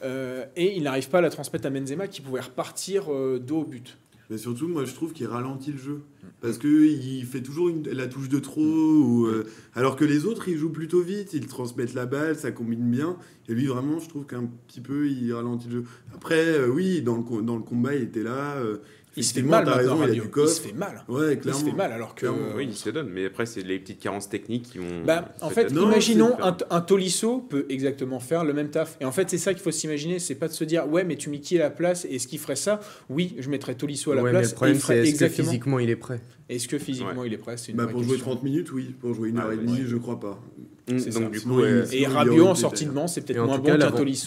Euh, et il n'arrive pas à la transmettre à Benzema, qui pouvait repartir euh, dos au but. Mais surtout, moi, je trouve qu'il ralentit le jeu. Parce qu'il fait toujours une- la touche de trop, ou, euh, alors que les autres, ils jouent plutôt vite, ils transmettent la balle, ça combine bien. Et lui, vraiment, je trouve qu'un petit peu, il ralentit le jeu. Après, euh, oui, dans le, co- dans le combat, il était là. euh, Il se fait mal raison, il a Rabiot. du Il se fait mal. Ouais, Il se fait mal, alors que... Clairement, Oui, il se donne, mais après, c'est les petites carences techniques qui vont. Bah, en fait, Non, imaginons un, un Tolisso peut exactement faire le même taf. Et en fait, c'est ça qu'il faut s'imaginer. C'est pas de se dire, ouais, mais tu mets qui à la place et est-ce qu'il ferait ça? Oui, je mettrais Tolisso à la Ouais, mais place. le problème, et il c'est exactement. physiquement il est prêt? Est-ce que physiquement il est prêt? C'est une Bah, pour jouer question. 30 minutes, oui. Pour jouer une heure Ah, et ouais. demie, je crois pas. Mm, Donc, ça. du coup, euh, sinon, Et Rabiot en sortie de banc, c'est peut-être moins bon qu'un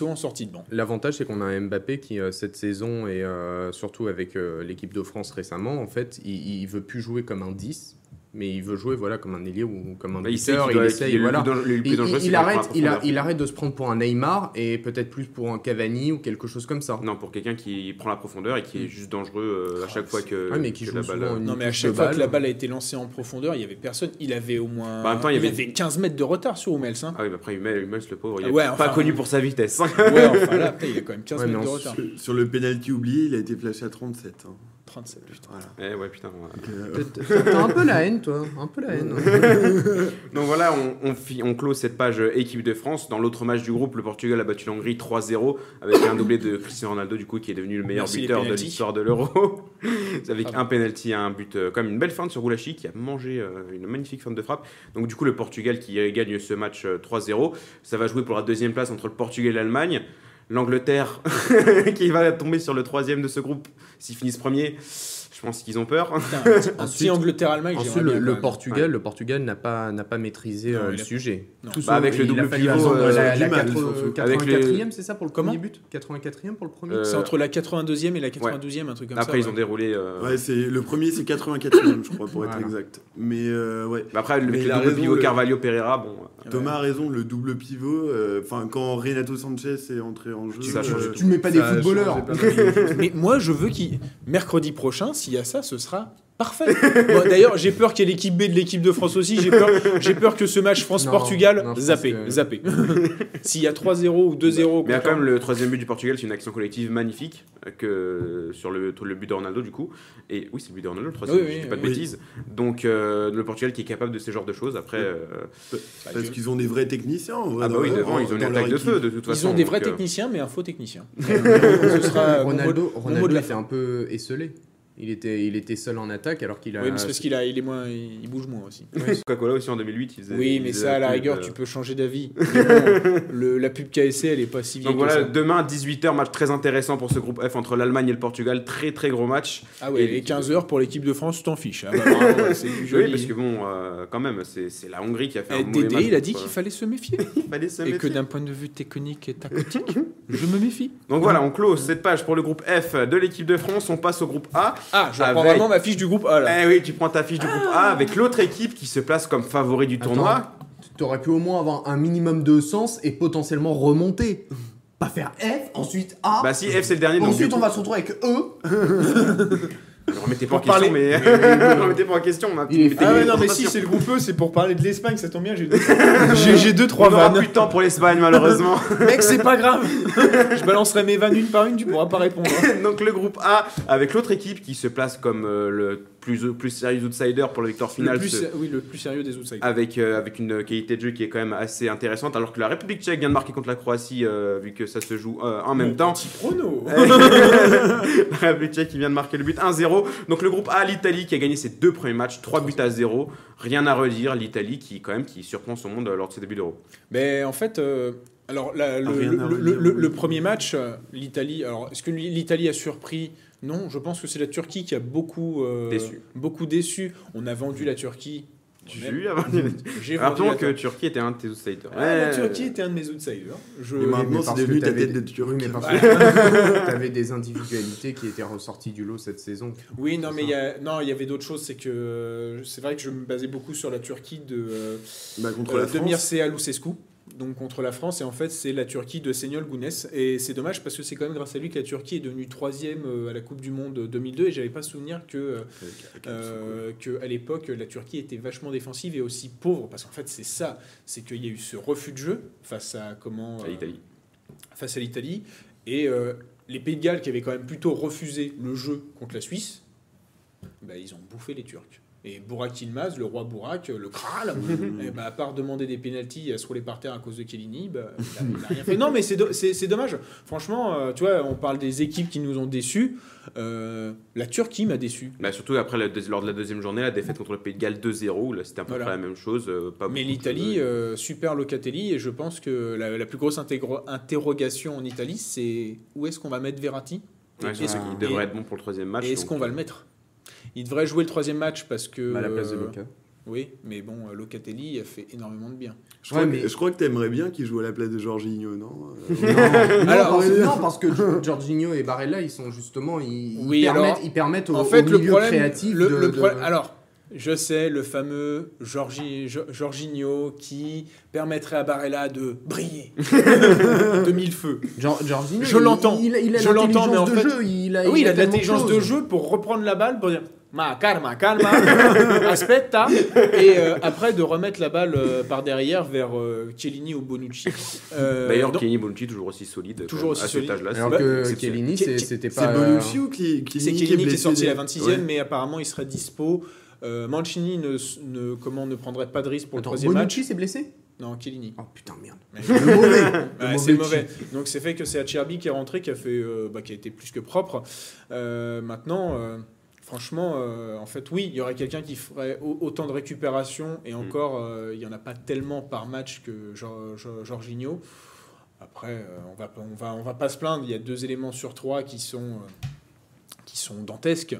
en sortie de banc. L'avantage, c'est qu'on a un Mbappé qui, euh, cette saison, et euh, surtout avec euh, l'équipe de France récemment, en fait, il, il veut plus jouer comme un 10, mais il veut jouer voilà, comme un ailier ou comme un bah, il buteur. Il essaye, le voilà. Il, il- il arrête, il, a- il arrête de se prendre pour un Neymar et peut-être plus pour un Cavani ou quelque chose comme ça. Non, pour quelqu'un qui prend la profondeur et qui est juste dangereux euh, à chaque fois que. Ouais, mais qui que joue la balle. une Non, mais à chaque fois que la balle a été lancée en profondeur, il y avait personne. Il avait au moins. Bah, il y avait- 15 mètres de retard sur Hummels. hein. Ah oui, mais après, Hummels, Hummels, le pauvre, il est Ouais, pas enfin, connu pour sa vitesse. ouais, enfin là, putain, il a quand même 15 Ouais, mais mètres de retard. Sur, sur le penalty oublié, il a été flashé à 37. hein. 37, putain. Voilà. Eh ouais, putain. euh, T'as un peu la haine, toi. Un peu la haine. Donc voilà, on, on, on close cette page euh, équipe de France. Dans l'autre match du groupe, le Portugal a battu l'Hongrie 3-0 avec un doublé de Cristiano Ronaldo, du coup, qui est devenu le meilleur Merci buteur de l'histoire de l'Euro. avec Bravo. un penalty, un but, euh, comme une belle feinte sur Goulachi qui a mangé euh, une magnifique feinte de frappe. Donc du coup, le Portugal qui gagne ce match euh, 3-0. Ça va jouer pour la deuxième place entre le Portugal et l'Allemagne. L'Angleterre qui va tomber sur le troisième de ce groupe s'ils finissent premier. Je pense qu'ils ont peur. Ensuite- Angleterre-Allemagne, Ensuite, le, le. Portugal, le Portugal n'a pas, n'a pas maîtrisé Non, euh, le sujet. Tout Bah, avec le double pivot, euh, la, la mal, 80 surtout. Avec 84e, c'est ça pour le Comment premier but? 84e pour le premier? Euh, C'est entre la 82e et la 92e, un truc comme ça. Après, ils ouais. ont déroulé. euh, Ouais, c'est le premier, c'est 84e, je crois, pour être Voilà. exact. Mais euh, ouais. bah après, le, Mais le il a double raison, pivot le- Carvalho Pereira, bon. Thomas a raison, le double pivot. Enfin, quand Renato Sanchez est entré en jeu. Tu mets pas des footballeurs. Mais moi, je veux qu'il. Mercredi prochain, s'il y a ça, ce sera parfait. Bon, D'ailleurs, j'ai peur qu'il y ait l'équipe B de l'équipe de France aussi. J'ai peur, j'ai peur que ce match France-Portugal, Non, non, je zappé, que- zappé. S'il y a 3-0 ou 2-0. Mais il y a quand même le troisième but du Portugal, c'est une action collective magnifique euh, que sur le, le but de Ronaldo du coup. Et oui, c'est le but de Ronaldo le troisième, Oui, je oui, dis pas de oui. bêtises. Donc euh, le Portugal qui est capable de ces genres de choses. Après, euh, Parce qu'ils ont des vrais techniciens, en vrai. ah bah dans oui, leur- devant ils ont une dans leur attaque de équipe. feu de toute façon. Ils ont des vrais euh, techniciens, mais un faux technicien. ce sera mon mot- Ronaldo, mon mot Ronaldo la était un peu esselé. Il était, il était seul en attaque alors qu'il a. Oui, mais c'est parce qu'il a, il est moins, il bouge moins aussi. Coca-Cola aussi en 2008, ils faisaient. Oui, mais ça, à la rigueur, euh, tu peux changer d'avis. Bon, la pub KSC, elle est pas si vieille Donc que voilà, ça. demain 18h, match très intéressant pour ce groupe F entre l'Allemagne et le Portugal. Très très gros match. Ah ouais, Et et l'équipe 15h pour l'équipe de France, tu t'en fiches. Ah bah, joli. Oui, parce que bon, euh, quand même, c'est c'est la Hongrie qui a fait Eh, un mauvais Dédé, match il a dit qu'il fallait se méfier. il fallait se et que méfier. d'un point de vue technique et tactique, je me méfie. Donc voilà, on close cette page pour le groupe F de l'équipe de France. On passe au groupe A. Ah, je reprends Avec- vraiment ma fiche du groupe A là. Eh oui, tu prends ta fiche du groupe A avec l'autre équipe qui se place comme favori du tournoi. T'aurais pu au moins avoir un minimum de sens et potentiellement remonter. Pas faire F, ensuite A. Bah si, F c'est le dernier, donc ensuite du on coup, va se retrouver avec E. ne remettez pas en Pour question, parler- mais ne remettez pas en question. On Ah ouais, non, mais si, c'est le groupe E, c'est pour parler de l'Espagne, ça tombe bien, j'ai deux, j'ai, j'ai deux, On trois n'aura vannes. plus de temps pour l'Espagne malheureusement. Mec, c'est pas grave. je balancerai mes vannes une par une, tu pourras pas répondre. hein. donc le groupe A avec l'autre équipe qui se place comme euh, le plus, plus sérieux outsider pour la victoire Le finale. plus, ce- oui, le plus sérieux des outsiders. avec, euh, avec une qualité de jeu qui est quand même assez intéressante, alors que la République tchèque vient de marquer contre la Croatie, euh, vu que ça se joue euh, en même Mon temps. Petit prono. la République tchèque qui vient de marquer le but 1-0. Donc le groupe A, l'Italie qui a gagné ses deux premiers matchs, 3 buts à 0. Rien à redire, l'Italie qui quand même qui surprend son monde lors de ses débuts d'Euro. Mais en fait, alors la- le, Rien le- à le- redire. le- le premier match, euh, l'Italie. Alors, est-ce que l'Italie a surpris? Non, je pense que c'est la Turquie qui a beaucoup euh, Déçu. Beaucoup déçu. On a vendu la Turquie Tu J'ai Rappelons vendu la que Turquie était un de tes outsiders. Ah, la. Turquie était un de mes outsiders. Je... Et maintenant, mais c'est parce devenu que ta tête de mais parce que t'avais des individualités qui étaient ressorties du lot cette saison. Oui, non, mais il y a, non, il y avait d'autres choses. C'est que euh, c'est vrai que je me basais beaucoup sur la Turquie de, Bah, contre euh, la de. Mircea Lucescu, donc contre la France. Et en fait, c'est la Turquie de Senyol Gounès. Et c'est dommage parce que c'est quand même grâce à lui que la Turquie est devenue troisième euh, à la Coupe du Monde 2002. Et j'avais pas souvenir que, euh, euh, que à l'époque, la Turquie était vachement défensive et aussi pauvre. Parce qu'en fait, c'est ça. C'est qu'il y a eu ce refus de jeu face à comment À euh, l'Italie. face à l'Italie. Et euh, les Pays de Galles, qui avaient quand même plutôt refusé le jeu contre la Suisse, bah, ils ont bouffé les Turcs. Et Bourak Yilmaz, le roi Bourak, le Kral, eh bah, à part demander des pénalties et à se rouler par terre à cause de Kellini, bah, il a- il a rien fait. Non, mais c'est do- c'est c'est dommage. Franchement, euh, tu vois, on parle des équipes qui nous ont déçus. Euh, la Turquie m'a déçu. Bah, surtout après, la lors de la deuxième journée, la défaite contre le Pays de Galles 2-0, là c'était à peu Voilà. près la même chose. euh, pas Mais l'Italie, de- euh, super Locatelli, et je pense que la, la plus grosse interrogation en Italie, c'est où est-ce qu'on va mettre Verratti? Ouais, est-ce- il devrait être bon pour le troisième match. Et est-ce qu'on va euh, le mettre? Il devrait jouer le troisième match parce que. à la place de euh, Luca. Oui, mais bon, euh, Locatelli a fait énormément de bien. Je crois, Ouais, que, mais- je crois que t'aimerais bien qu'il joue à la place de Jorginho, non Euh, Non, Alors- parce, non, parce que Gi- Jorginho et Barella, ils sont justement, ils, ils Oui, permettent, alors, ils permettent au, en fait, au le milieu problème. créatif le- de, le de- problème- Alors, je sais, le fameux Jorgi, Jo- Jorginho qui permettrait à Barella de briller de mille feux. Jor- Jorginho, Je l'entends. Il, il a Je l'entends, mais en l'intelligence de fait- jeu. Il a, oui, il a de tellement l'intelligence de jeu pour reprendre la balle, pour dire Ma calma, calma, aspetta, et euh, après de remettre la balle euh, par derrière vers euh, Chiellini ou Bonucci. Euh, D'ailleurs, donc- Kenny Bonucci toujours aussi solide. quand Toujours même, aussi à cet solide. âge-là, Alors c'est que exceptionnel. Kellini, c'est- c'était C'est pas. Bonucci ou qui, qui, C'est Chiellini qui est sorti à la blessé 26e, Ouais. mais apparemment il serait dispo. Euh, Mancini ne, ne- comment, ne prendrait pas de risque pour Attends, le troisième match. Bonucci s'est blessé? Non, Chiellini. Oh putain, merde. Ouais, Le mauvais. Ouais, c'est mauvais mauvais. Donc c'est fait que c'est Acerbi qui est rentré, qui a fait, euh, bah, qui a été plus que propre. Euh, maintenant, euh, franchement, euh, en fait, oui, il y aurait quelqu'un qui ferait au- autant de récupération et encore, euh, il y en a pas tellement par match que Jor- Jor- Jorginho. Après, euh, on va, on va, on va pas se plaindre. Il y a deux éléments sur trois qui sont, qui sont dantesques.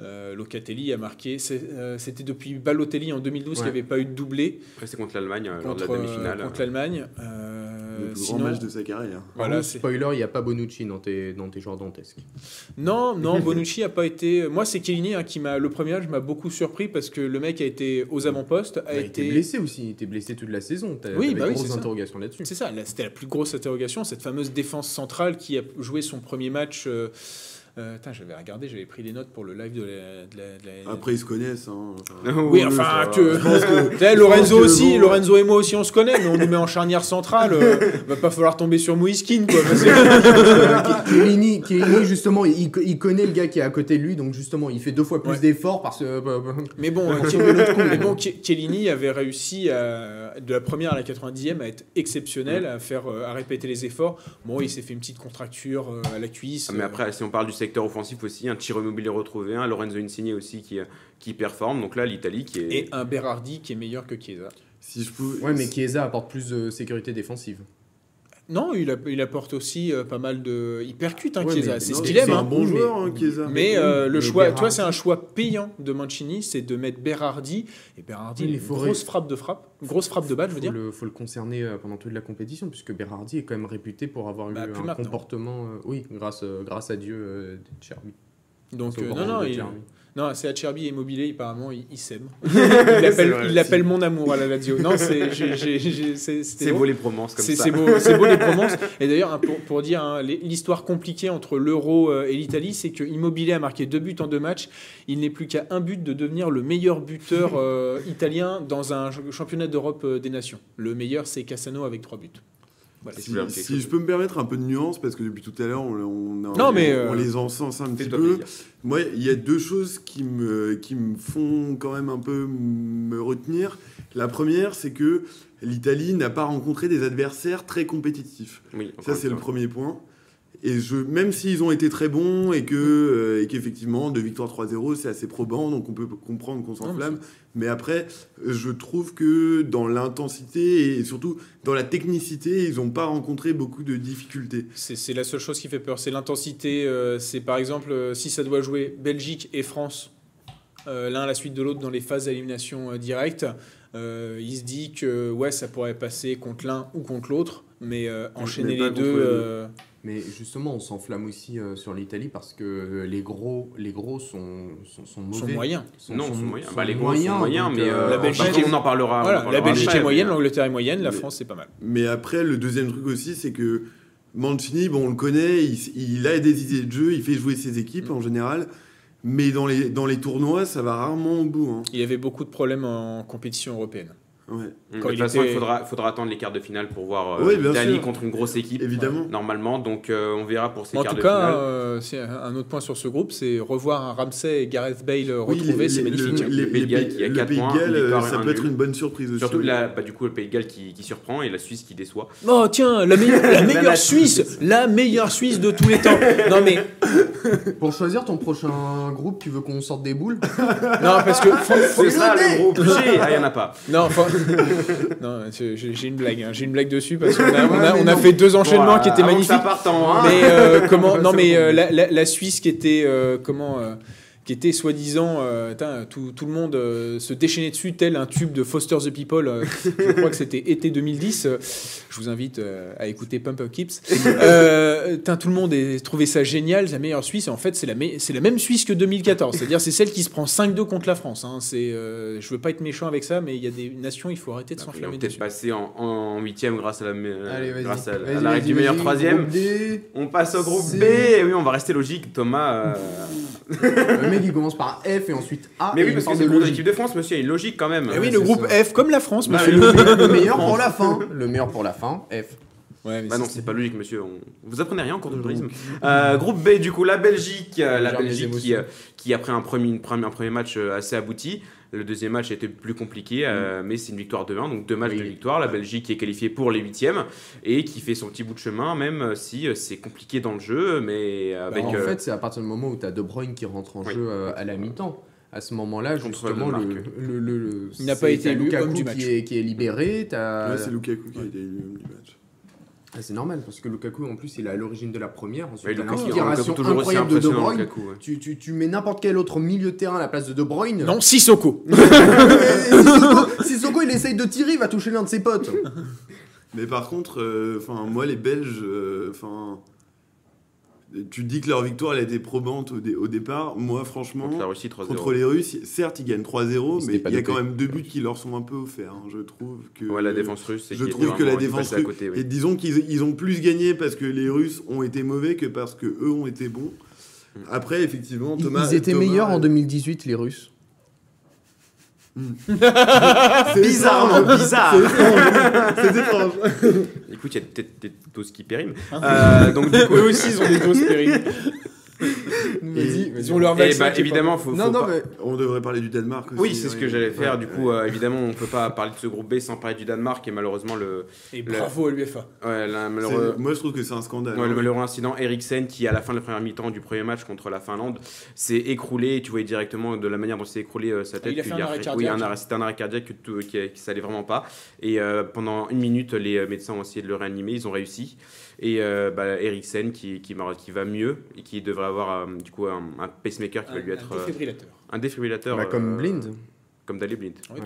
Euh, Locatelli a marqué. euh, C'était depuis Balotelli en 2012 qu'il n'y avait pas eu de doublé Après, c'est contre l'Allemagne euh, lors de contre, la euh, demi-finale. contre l'Allemagne. Euh, Le plus sinon- grand match de sa carrière. Voilà, c'est- spoiler, il n'y a pas Bonucci dans tes, dans tes joueurs dantesques. Non, non, Bonucci a pas été. Moi, c'est Chiellini hein, qui m'a. Le premier match m'a beaucoup surpris parce que le mec a été aux avant-postes, a Bah, été. blessé aussi, il était blessé toute la saison. T'as Oui, bah oui, ça. interrogations là-dessus. C'est ça, là, c'était la plus grosse interrogation, cette fameuse défense centrale qui a joué son premier match. euh, euh, j'avais regardé, j'avais pris des notes pour le live de la. de la- de la- Après, ils se connaissent. Hein. oui, enfin, que, que- sais, Lorenzo aussi, bon. Lorenzo et moi aussi, on se connaît, mais on nous met en charnière centrale. euh, va pas falloir tomber sur Moiskin, quoi. Euh, Chiellini, justement, il, il connaît le gars qui est à côté de lui, donc justement, il fait deux fois plus Ouais. d'efforts parce que. bah, bah, Mais bon, euh, mais bon, Chiellini avait réussi à- de la première à la 90e à être exceptionnel, à faire, euh, à répéter les efforts. Bon, il s'est fait une petite contracture euh, à la cuisse. Ah, mais euh, après, si on parle du secteur offensif aussi, un tir immobilier retrouvé, un Lorenzo Insigne aussi qui, qui performe. Donc là, l'Italie qui est. et un Berardi qui est meilleur que Chiesa. Si je pouvais. Ouais, mais Chiesa apporte plus de sécurité défensive. Non, il, a- il apporte aussi euh, pas mal de. Il percute, hein, Ouais, C'est ce qu'il aime. C'est un hein. bon joueur, hein, Chiesa. Mais euh, le mais choix, Berardi- toi, c'est un choix payant de Mancini, c'est de mettre Berardi. Et Berardi, une il faut grosse ré- frappe de frappe, grosse frappe de balle, je veux dire. le, faut le concerner euh, pendant toute la compétition, puisque Berardi est quand même réputé pour avoir Bah, eu plus un maintenant. comportement. euh, oui, grâce, euh, grâce à Dieu euh, de Cherby. Donc, euh, non, non, il, Cherby. Non, c'est Acerbi immobilier, apparemment, il, il s'aime. il l'appelle mon amour à la Lazio. Non, c'est beau les promences comme ça. c'est beau, beau les promences. Et d'ailleurs, hein, pour, pour dire hein, l'histoire compliquée entre l'Euro euh, et l'Italie, c'est que Immobilier a marqué deux buts en deux matchs. Il n'est plus qu'à un but de devenir le meilleur buteur euh, italien dans un ch- championnat d'Europe euh, des nations. Le meilleur, c'est Cassano avec trois buts. Voilà. Si je peux me permettre un peu de nuance, parce que depuis tout à l'heure, on, on, a- Non, on- mais, on euh, les encense un petit peu. plaisir. Moi, il y a deux choses qui me, qui me font quand même un peu me retenir. La première, c'est que l'Italie n'a pas rencontré des adversaires très compétitifs. Oui, Ça, c'est le premier point. Et je, même s'ils ont été très bons et que euh, et qu'effectivement, deux victoires 3-0, c'est assez probant, donc on peut comprendre qu'on s'enflamme. Mais après, je trouve que dans l'intensité et surtout dans la technicité, ils n'ont pas rencontré beaucoup de difficultés. C'est la seule chose qui fait peur. C'est l'intensité. euh, c'est par exemple, euh, si ça doit jouer Belgique et France euh, l'un à la suite de l'autre dans les phases d'élimination directe. Il se dit que ouais, ça pourrait passer contre l'un ou contre l'autre, mais enchaîner les deux. Mais justement, on s'enflamme aussi euh, sur l'Italie parce que euh, les gros, les gros sont, sont, sont mauvais. sont moyens. Sont- Non, sont- sont moyens. sont Bah, les gros sont moyens, donc, mais euh, la Belgique on en parlera. on en Voilà, la Belgique après, est moyenne, mais, euh, l'Angleterre est moyenne, la Mais- France c'est pas mal. Mais après, le deuxième truc aussi, c'est que Mancini, bon, on le connaît, il, il a des idées de jeu, il fait jouer ses équipes Mm. en général. Mais dans les, dans les tournois, ça va rarement au bout. hein. Il y avait beaucoup de problèmes en compétition européenne. Ouais, De Quand toute façon, était- il faudra, faudra attendre les quarts de finale pour voir euh, Oui, contre une grosse équipe. évidemment. Normalement, donc euh, on verra pour ces En quarts tout de cas, finale. euh, c'est un un autre point sur ce groupe, c'est revoir un Ramsey et Gareth Bale euh, Oui, retrouvés, c'est magnifique. le- Pays de les Galles qui a le quatre Pays de points, Galles, une euh, ça un peut être nul. une bonne surprise aussi. Surtout là, bah, du coup, le Pays de Galles qui, qui surprend et la Suisse qui déçoit. Oh tiens, la meilleure, la meilleure la Suisse, la meilleure Suisse de tous les temps. Non mais Pour choisir ton prochain groupe, tu veux qu'on sorte des boules? Non parce que C'est ça le groupe Ah, il y en a pas. non, faut- non j'ai une blague, hein. j'ai une blague dessus parce qu'on a, on a, on fait deux enchaînements qui étaient magnifiques. Ça parte en un. Mais euh, comment Non, mais euh, la, la- la Suisse qui était euh, comment qui était soi-disant, euh, tout, tout le monde euh, se déchaînait dessus tel un tube de Foster the People. euh, je crois que c'était été 2010. euh, je vous invite euh, à écouter Pump Up Kips. Euh, tout le monde a trouvé ça génial, la meilleure Suisse. Et en fait, c'est la, même Suisse que 2014. C'est-à-dire, c'est celle qui se prend 5-2 contre la France. Hein. C'est, euh, je veux pas être méchant avec ça, mais il y a des nations, il faut arrêter de vont s'enflammer peut-être dessus. passer en, en huitième grâce à la Allez, vas-y. grâce à, à Vas-y, l'arrêt vas-y, du meilleur troisième. On passe au groupe B. Et oui, on va rester logique. Thomas. mec, il commence par F et ensuite A. Mais oui, parce que c'est le groupe de logique. l'équipe de France, monsieur. Il y a une logique quand même. Eh oui, le groupe. F, comme la France, Bah, monsieur. le- Le meilleur pour la fin. Le meilleur pour la fin, F. Ouais, mais Bah non, c'est- pas logique, monsieur. On- Vous apprenez rien en cours de tourisme. Euh, groupe B, du coup, la Belgique, euh, la Belgique qui, euh, qui après un premier, une première- un premier match euh, assez abouti. Le deuxième match était plus compliqué, euh, mais c'est une victoire de 1, donc deux matchs Oui. de victoire. La Belgique qui est qualifiée pour les huitièmes et qui fait son petit bout de chemin, même si euh, c'est compliqué dans le jeu, mais avec. Bah, en euh, fait, c'est à partir du moment où tu as De Bruyne qui rentre en Oui. jeu euh, à la mi-temps. À ce moment-là, justement, le le, Danemark. le, le- le- Il n'a pas été élu Lukaku qui est, qui est libéré. Ouais, c'est Lukaku qui a été élu homme du match. Ah, c'est normal, parce que Lukaku, en plus, il est à l'origine de la première. Ensuite, ouais, l'inspiration incroyable de De Bruyne. Lukaku, ouais. Tu, tu, tu mets n'importe quel autre milieu de terrain à la place de De Bruyne. Non, Sissoko. Sissoko, Sissoko, il essaye de tirer, il va toucher l'un de ses potes. Mais par contre, euh, enfin moi les Belges, euh, enfin tu dis que leur victoire elle a été probante au, dé- au départ. Moi franchement, Contre la Russie 3-0. contre les Russes, certes ils gagnent 3-0, Ils mais il y a quand même deux buts qui leur sont un peu offerts. hein. Je trouve que Ouais, la défense russe, c'est Je trouve que la défense russe- côté, oui. Et disons qu'ils ils ont plus gagné parce que les Russes ont été mauvais que parce que eux ont été bons. Mm. Après, effectivement, Ils, Thomas. ils étaient Thomas- meilleurs en 2018, les Russes. C'est Bizarrement bizarre. C'est étrange. Écoute, il y a peut-être des doses qui périment. Euh, donc, du coup, Eux aussi, ils ont des doses terribles. Vas-y, ont leur vaccin. bah, je sais évidemment, faut, Non, faut non, pas- mais On devrait parler du Danemark aussi. Oui, c'est ce que ouais. j'allais faire. Ouais, du coup, euh, évidemment, on peut pas parler de ce groupe B sans parler du Danemark et malheureusement le. Et bravo à l'UFA. ouais, la- C'est- malheureux, Moi, je trouve que c'est un scandale. ouais, le hein. malheureux incident Eriksen qui à la fin de la première mi-temps du premier match contre la Finlande s'est écroulé. Et tu voyais directement de la manière dont s'est écroulé euh, sa tête. il a fait un arrêt oui, cardiaque. un arrêt- c'était un arrêt cardiaque que tout- qui, qui ça allait vraiment pas. Et euh, pendant une minute, les médecins ont essayé de le réanimer. Ils ont réussi. Et euh, bah, Eriksen qui, qui, va mieux et qui devrait avoir euh, du coup un, un pacemaker qui va lui être un défibrillateur. un défibrillateur bah, comme euh, Blind. comme Dali Blind Oui,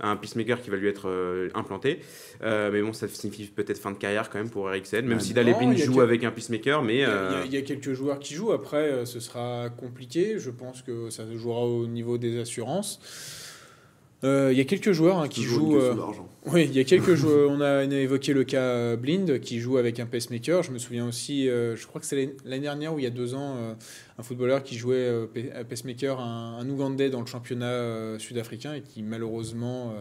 un pacemaker qui va lui être euh, implanté. Euh, mais bon, ça signifie peut-être fin de carrière quand même pour Eriksen, même Ah, si non, Blind joue avec un pacemaker, mais Il y, a, il y euh, a- il y a quelques joueurs qui jouent. Après, euh, ce sera compliqué. Je pense que ça se jouera au niveau des assurances. Euh, il y a quelques joueurs hein, qui jouent. euh. Oui, il y a quelques joueurs. On a, évoqué le cas euh, Blind qui joue avec un pacemaker. Je me souviens aussi, je crois que c'est l'année- dernière ou il y a deux ans, un footballeur qui jouait pacemaker, un, un Ougandais dans le championnat sud-africain et qui malheureusement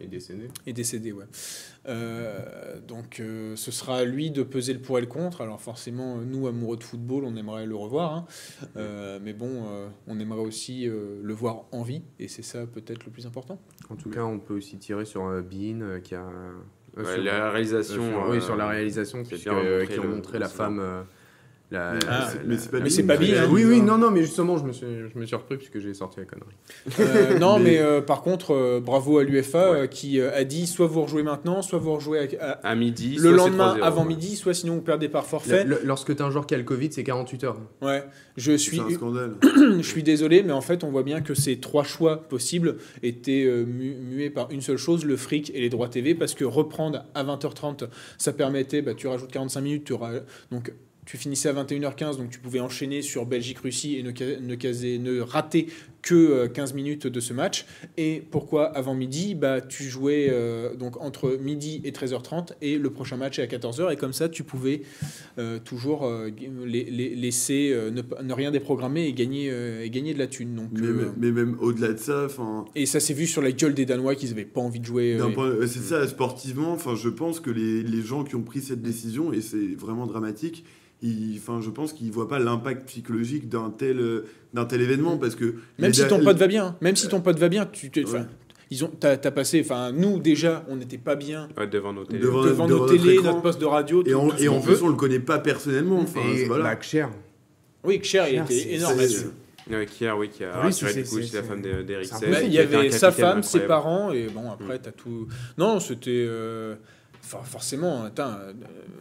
est décédé. est décédé. Ouais. Euh, donc euh, ce sera à lui de peser le pour et le contre. Alors forcément, euh, nous amoureux de football, on aimerait le revoir. hein. Euh, mais bon, euh, on aimerait aussi euh, le voir en vie et c'est ça peut-être le plus important. En tout cas, on peut aussi tirer sur euh, Bean euh, qui a. euh, ouais, sur- la euh, réalisation. sur- euh, oui, sur la réalisation, qui ont le- montré la le femme, euh, La- Ah, la- mais c'est pas mais bien, c'est pas mais- bien, hein. Oui, oui, non, non, mais justement, je me suis, je me suis repris puisque j'ai sorti la connerie. Euh, non, mais, Mais- euh, par contre, euh, bravo à l'UFA euh, qui euh, a dit soit vous rejouez maintenant, soit vous rejouez à- à- À midi. le lendemain 3-0, avant ouais. midi, soit sinon vous perdez par forfait. Le- le- lorsque tu as un joueur qui a le Covid, c'est 48 heures. Ouais, je suis, C'est un scandale. je suis désolé, mais en fait, on voit bien que ces trois choix possibles étaient euh, mu- mués par une seule chose, le fric et les droits TV, parce que reprendre à 20h30, ça permettait, bah, tu rajoutes 45 minutes, tu ra- donc tu finissais à 21h15, donc tu pouvais enchaîner sur Belgique-Russie et ne, ca- ne, caser- ne rater que euh, 15 minutes de ce match. Et pourquoi avant midi? Bah, Tu jouais euh, donc entre midi et 13h30 et le prochain match est à 14h. Et comme ça, tu pouvais euh, toujours euh, les- les- laisser euh, ne, rien déprogrammer et gagner, euh, et gagner de la thune. Donc, Mais, euh, même- mais même au-delà de ça, enfin, et ça s'est vu sur la gueule des Danois qu'ils n'avaient pas envie de jouer. euh, euh, c'est ça, sportivement, je pense que les, les gens qui ont pris cette décision, et c'est vraiment dramatique, enfin, je pense qu'ils voient pas l'impact psychologique d'un tel, euh, d'un tel événement, parce que Même si ton pote va bien, hein. même si ton pote va bien, tu, tu- Ouais. ils ont, t'as, t'as passé, enfin, nous déjà, on n'était pas bien Ouais, devant nos télés. Devant- devant devant nos notre écran. notre poste de radio. et tout- en, tout et en plus, veut. on le connaît pas personnellement. Enfin, et voilà. bah, Cher. Oui, Cher, il était c'est- énorme C'est- là-dessus. Ouais, Kier, oui, qui a oui, rassuré c'est- du coup, c'est- c'est la femme de- d'Eriksen. c'est Ouais, impossible. il y avait sa femme, ses incroyable. parents, et bon, après, t'as tout. Non, c'était. euh, for- forcément, attends, euh,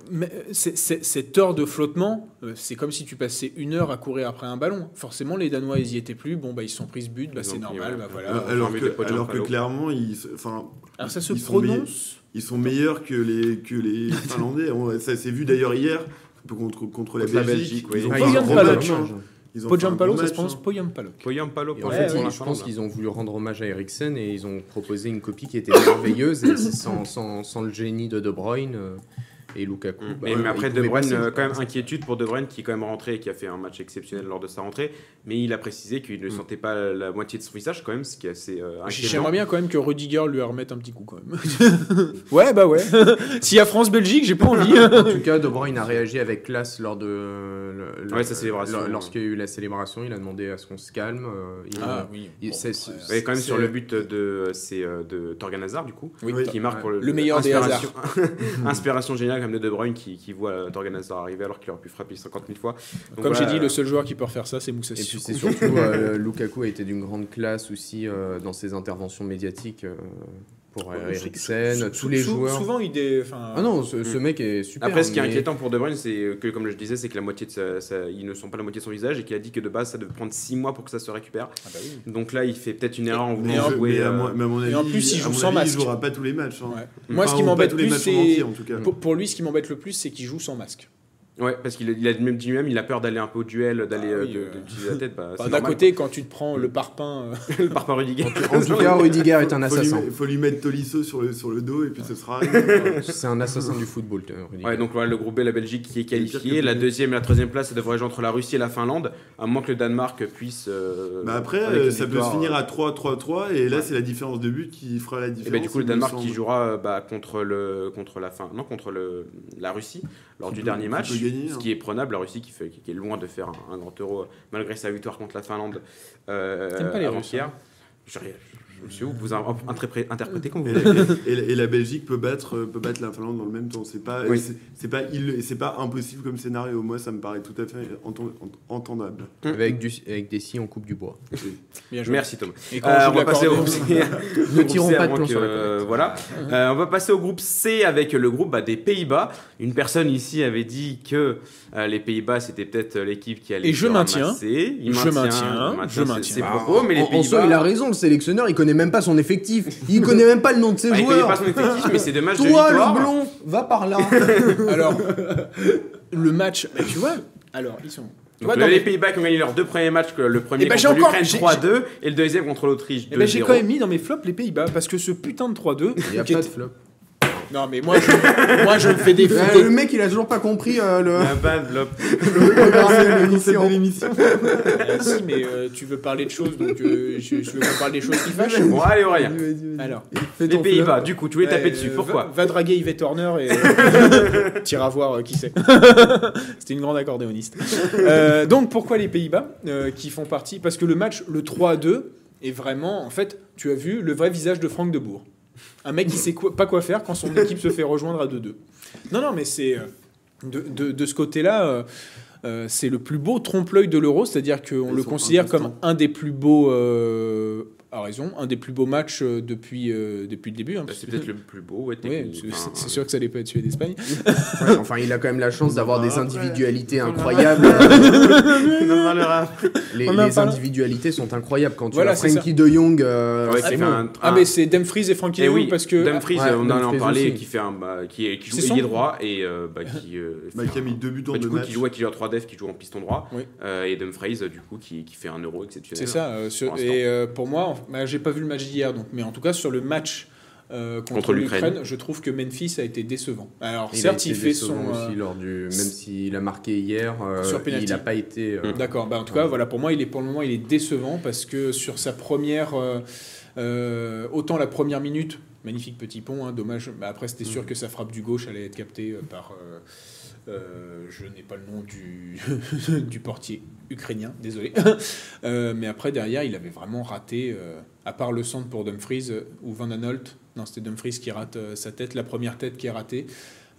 mais c'est- c'est- cette heure de flottement, euh, c'est comme si tu passais une heure à courir après un ballon. Forcément, les Danois, ils y étaient plus. Bon, bah, ils se sont pris ce but, bah, c'est normal, ouais. bah, voilà. Alors, j'ai alors que, alors que clairement, ils, enfin, Alors, ça se ils sont prononce. ils sont meilleurs que les, que les Finlandais. Ça s'est vu d'ailleurs hier contre, contre la Contre la Belgique. Belgique, oui. Ils ont Ah, fait ils un ont gros pas le match. match. Gros ça se prononce hein. Poyampalo. Poyampalo, Et en fait, je pense qu'ils ont voulu rendre hommage à Eriksen et ils ont proposé une copie qui était merveilleuse et c'est sans, sans, sans le génie de De Bruyne euh, et Lukaku. Mm. bah, Mais, après, De Bruyne, passer. euh, quand même inquiétude pour De Bruyne qui est quand même rentré et qui a fait un match exceptionnel lors de sa rentrée. Mais il a précisé qu'il ne Mm. sentait pas la, la moitié de son visage, quand même, ce qui est assez euh, inquiétant. J'aimerais bien quand même que Rudiger lui remette un petit coup quand même. ouais, bah ouais. S'il y a France-Belgique, j'ai pas envie. En tout cas, De Bruyne a réagi avec classe lors de le- le- Ouais, sa célébration. lor- Lorsqu'il y a eu la célébration, il a demandé à ce qu'on se calme. euh, il- Ah oui. il- Bon, c'est- après, c'est- Ouais, quand même sur le but de c'est euh, de Torgan Hazard du coup Oui. qui marque Ouais. pour le, Le meilleur des inspiration, inspiration géniale comme de De Bruyne qui, qui voit euh, Torgan Hazard arriver alors qu'il aurait pu frapper 50 000 fois. Donc Comme voilà, j'ai dit, le seul joueur qui peut refaire ça, c'est Moussa Et puis c'est surtout euh, Lukaku a été d'une grande classe aussi euh, dans ses interventions médiatiques euh, pour Ouais, Eriksen, sou- tous les sou- joueurs. Souvent, il enfin, Ah non, ce, ce Mm. mec est super. Après, ce qui est mais- inquiétant pour De Bruyne, c'est que, comme je disais, c'est que la moitié de sa, sa- ils ne sont pas la moitié de son visage et qu'il a dit que de base, ça devait prendre 6 mois pour que ça se récupère. Ah bah oui. Donc là, il fait peut-être une erreur en Mais, voulant jouer. mais à, euh, mais à mon avis, et en plus, il joue sans avis, masque. Il jouera pas tous les matchs. hein. Ouais. Moi, ce Enfin, qui ou pas m'embête plus, c'est. Pour, pour lui, ce qui m'embête le plus, c'est qu'il joue sans masque. Ouais, parce qu'il a, il a même dit lui-même, il a peur d'aller un peu au duel, d'aller Ah euh, oui, de- euh. la tête. Bah, c'est D'un côté, quand tu te prends le parpaing. euh, le parpaing Rudiger. En tout cas, Rudiger est un assassin. met- faut lui mettre Tolisso sur le, sur le dos et puis ce sera. C'est un assassin du football, Rudiger. Ouais, donc voilà, le groupe B, la Belgique qui est qualifiée. que La deuxième et la troisième place, ça devrait jouer entre la Russie et la Finlande, à moins que le Danemark puisse. euh, Bah après, euh, ça peut se finir à 3-3-3 et là, c'est la différence de but qui fera la Et différence. bah, du coup, le il Danemark qui jouera bah, contre, le, contre la fin, non, contre le, la Russie lors du dernier match, ce hein. qui est prenable. La Russie qui, fait, qui, qui est loin de faire un, un grand euro malgré sa victoire contre la Finlande euh, T'aimes pas les avant-hier. Russes, Où vous in- interpré- interprétez comme vous Et, voulez. et- et- la Belgique peut battre, euh, peut battre la Finlande dans le même temps. C'est pas, Oui. c'est- c'est pas, c'est impossible comme scénario. Moi, ça me paraît tout à fait enten- ent- entendable. Avec, du, avec des scies, on coupe du bois. Bien joué. Merci Thomas. Et Euh, on on joue de va passer au l'accordéon, groupe C. Ne tirons C pas de avant plomb que- sur la euh. Voilà. Euh, on va passer au groupe C avec le groupe bah, des Pays-Bas. Une personne ici avait dit que euh, les Pays-Bas c'était peut-être l'équipe qui allait. Et je maintiens. Il Je maintiens, je maintiens. Bah, propos, mais les soi, Pays-Bas. il a raison, le sélectionneur, il connaît même pas son effectif. Il connaît même pas le nom de ses bah, il connaît joueurs. pas son effectif, mais c'est deux matchs de Toi, victoire. le blond, va par là. Alors, le match, bah, tu vois, alors, ils sont. Donc vois, les Pays-Bas qui ont gagné leurs deux premiers matchs, le premier j'ai contre encore- l'Ukraine j'ai- 3-2 et le deuxième contre l'Autriche 2-0. Eh ben, j'ai quand même mis dans mes flops les Pays-Bas parce que ce putain de 3-2. Il y a pas de flop. Non, mais moi je, moi, je me fais des. Euh, le mec, il a toujours pas compris euh, le. Un bad flop. le- Le de l'émission. Euh, si, mais euh, tu veux parler de choses, donc euh, je, je veux qu'on parle des choses qui fâchent. Bon, allez, Aurélien. Alors, Fais Les Pays-Bas, du coup, tu voulais taper dessus. Pourquoi va, draguer Yvette Horner et euh, t'iras voir euh, qui c'est. C'était une grande accordéoniste. Euh, donc pourquoi les Pays-Bas euh, qui font partie? Parce que le match, le 3-2, est vraiment, en fait, tu as vu le vrai visage de Franck Debourg. Un mec qui sait quoi- pas quoi faire quand son équipe se fait rejoindre à 2-2. Non, non, mais c'est euh, de, de- de ce côté-là. euh, Euh, c'est le plus beau trompe-l'œil de l'Euro, c'est-à-dire qu'on le considère comme un des plus beaux, euh, a raison, un des plus beaux matchs euh, depuis, euh, depuis le début. hein, Bah, c'est peut-être le plus beau. Ouais, Oui, technique. c'est- sûr que ça allait pas être celui d'Espagne. Ouais, enfin, il a quand même la chance d'avoir des individualités incroyables. les individualités sont incroyables. Quand tu Voilà, as Frankie de Jong, euh, Ouais, bon. un- Ah, un- mais c'est Dumfries et Frankie Eh de Jong oui, parce que. Dumfries, Ouais, on en a parlé, qui fait un, bah, qui, est, qui joue ailier droit et euh, bah, qui, Bah, qui a mis deux buts en du deux coup, matchs. qui joue, ouais, qui joue à 3 def, qui joue en piston droit, et Dumfries, du coup, qui, qui fait un euro exceptionnel. C'est ça. et pour moi, en- bah, j'ai pas vu le match d'hier, donc, mais en tout cas sur le match euh, contre, Contre l'Ukraine. je trouve que Memphis a été décevant. Alors Il a certes, été il fait son. euh, aussi lors du, même s'il a marqué hier, euh, Sur il n'a pas été. euh, Mm. D'accord. Bah, en tout cas, voilà, pour moi, il est pour le moment, il est décevant parce que sur sa première, euh, euh, autant la première minute, magnifique petit pont, hein, dommage. Bah, après, c'était sûr que sa frappe du gauche allait être captée euh, par. Euh, je n'ai pas le nom du, du portier ukrainien, désolé. Euh, mais après, derrière, il avait vraiment raté, euh, à part le centre pour Dumfries ou Van Aanholt. Non, c'était Dumfries qui rate sa tête, la première tête qui est ratée.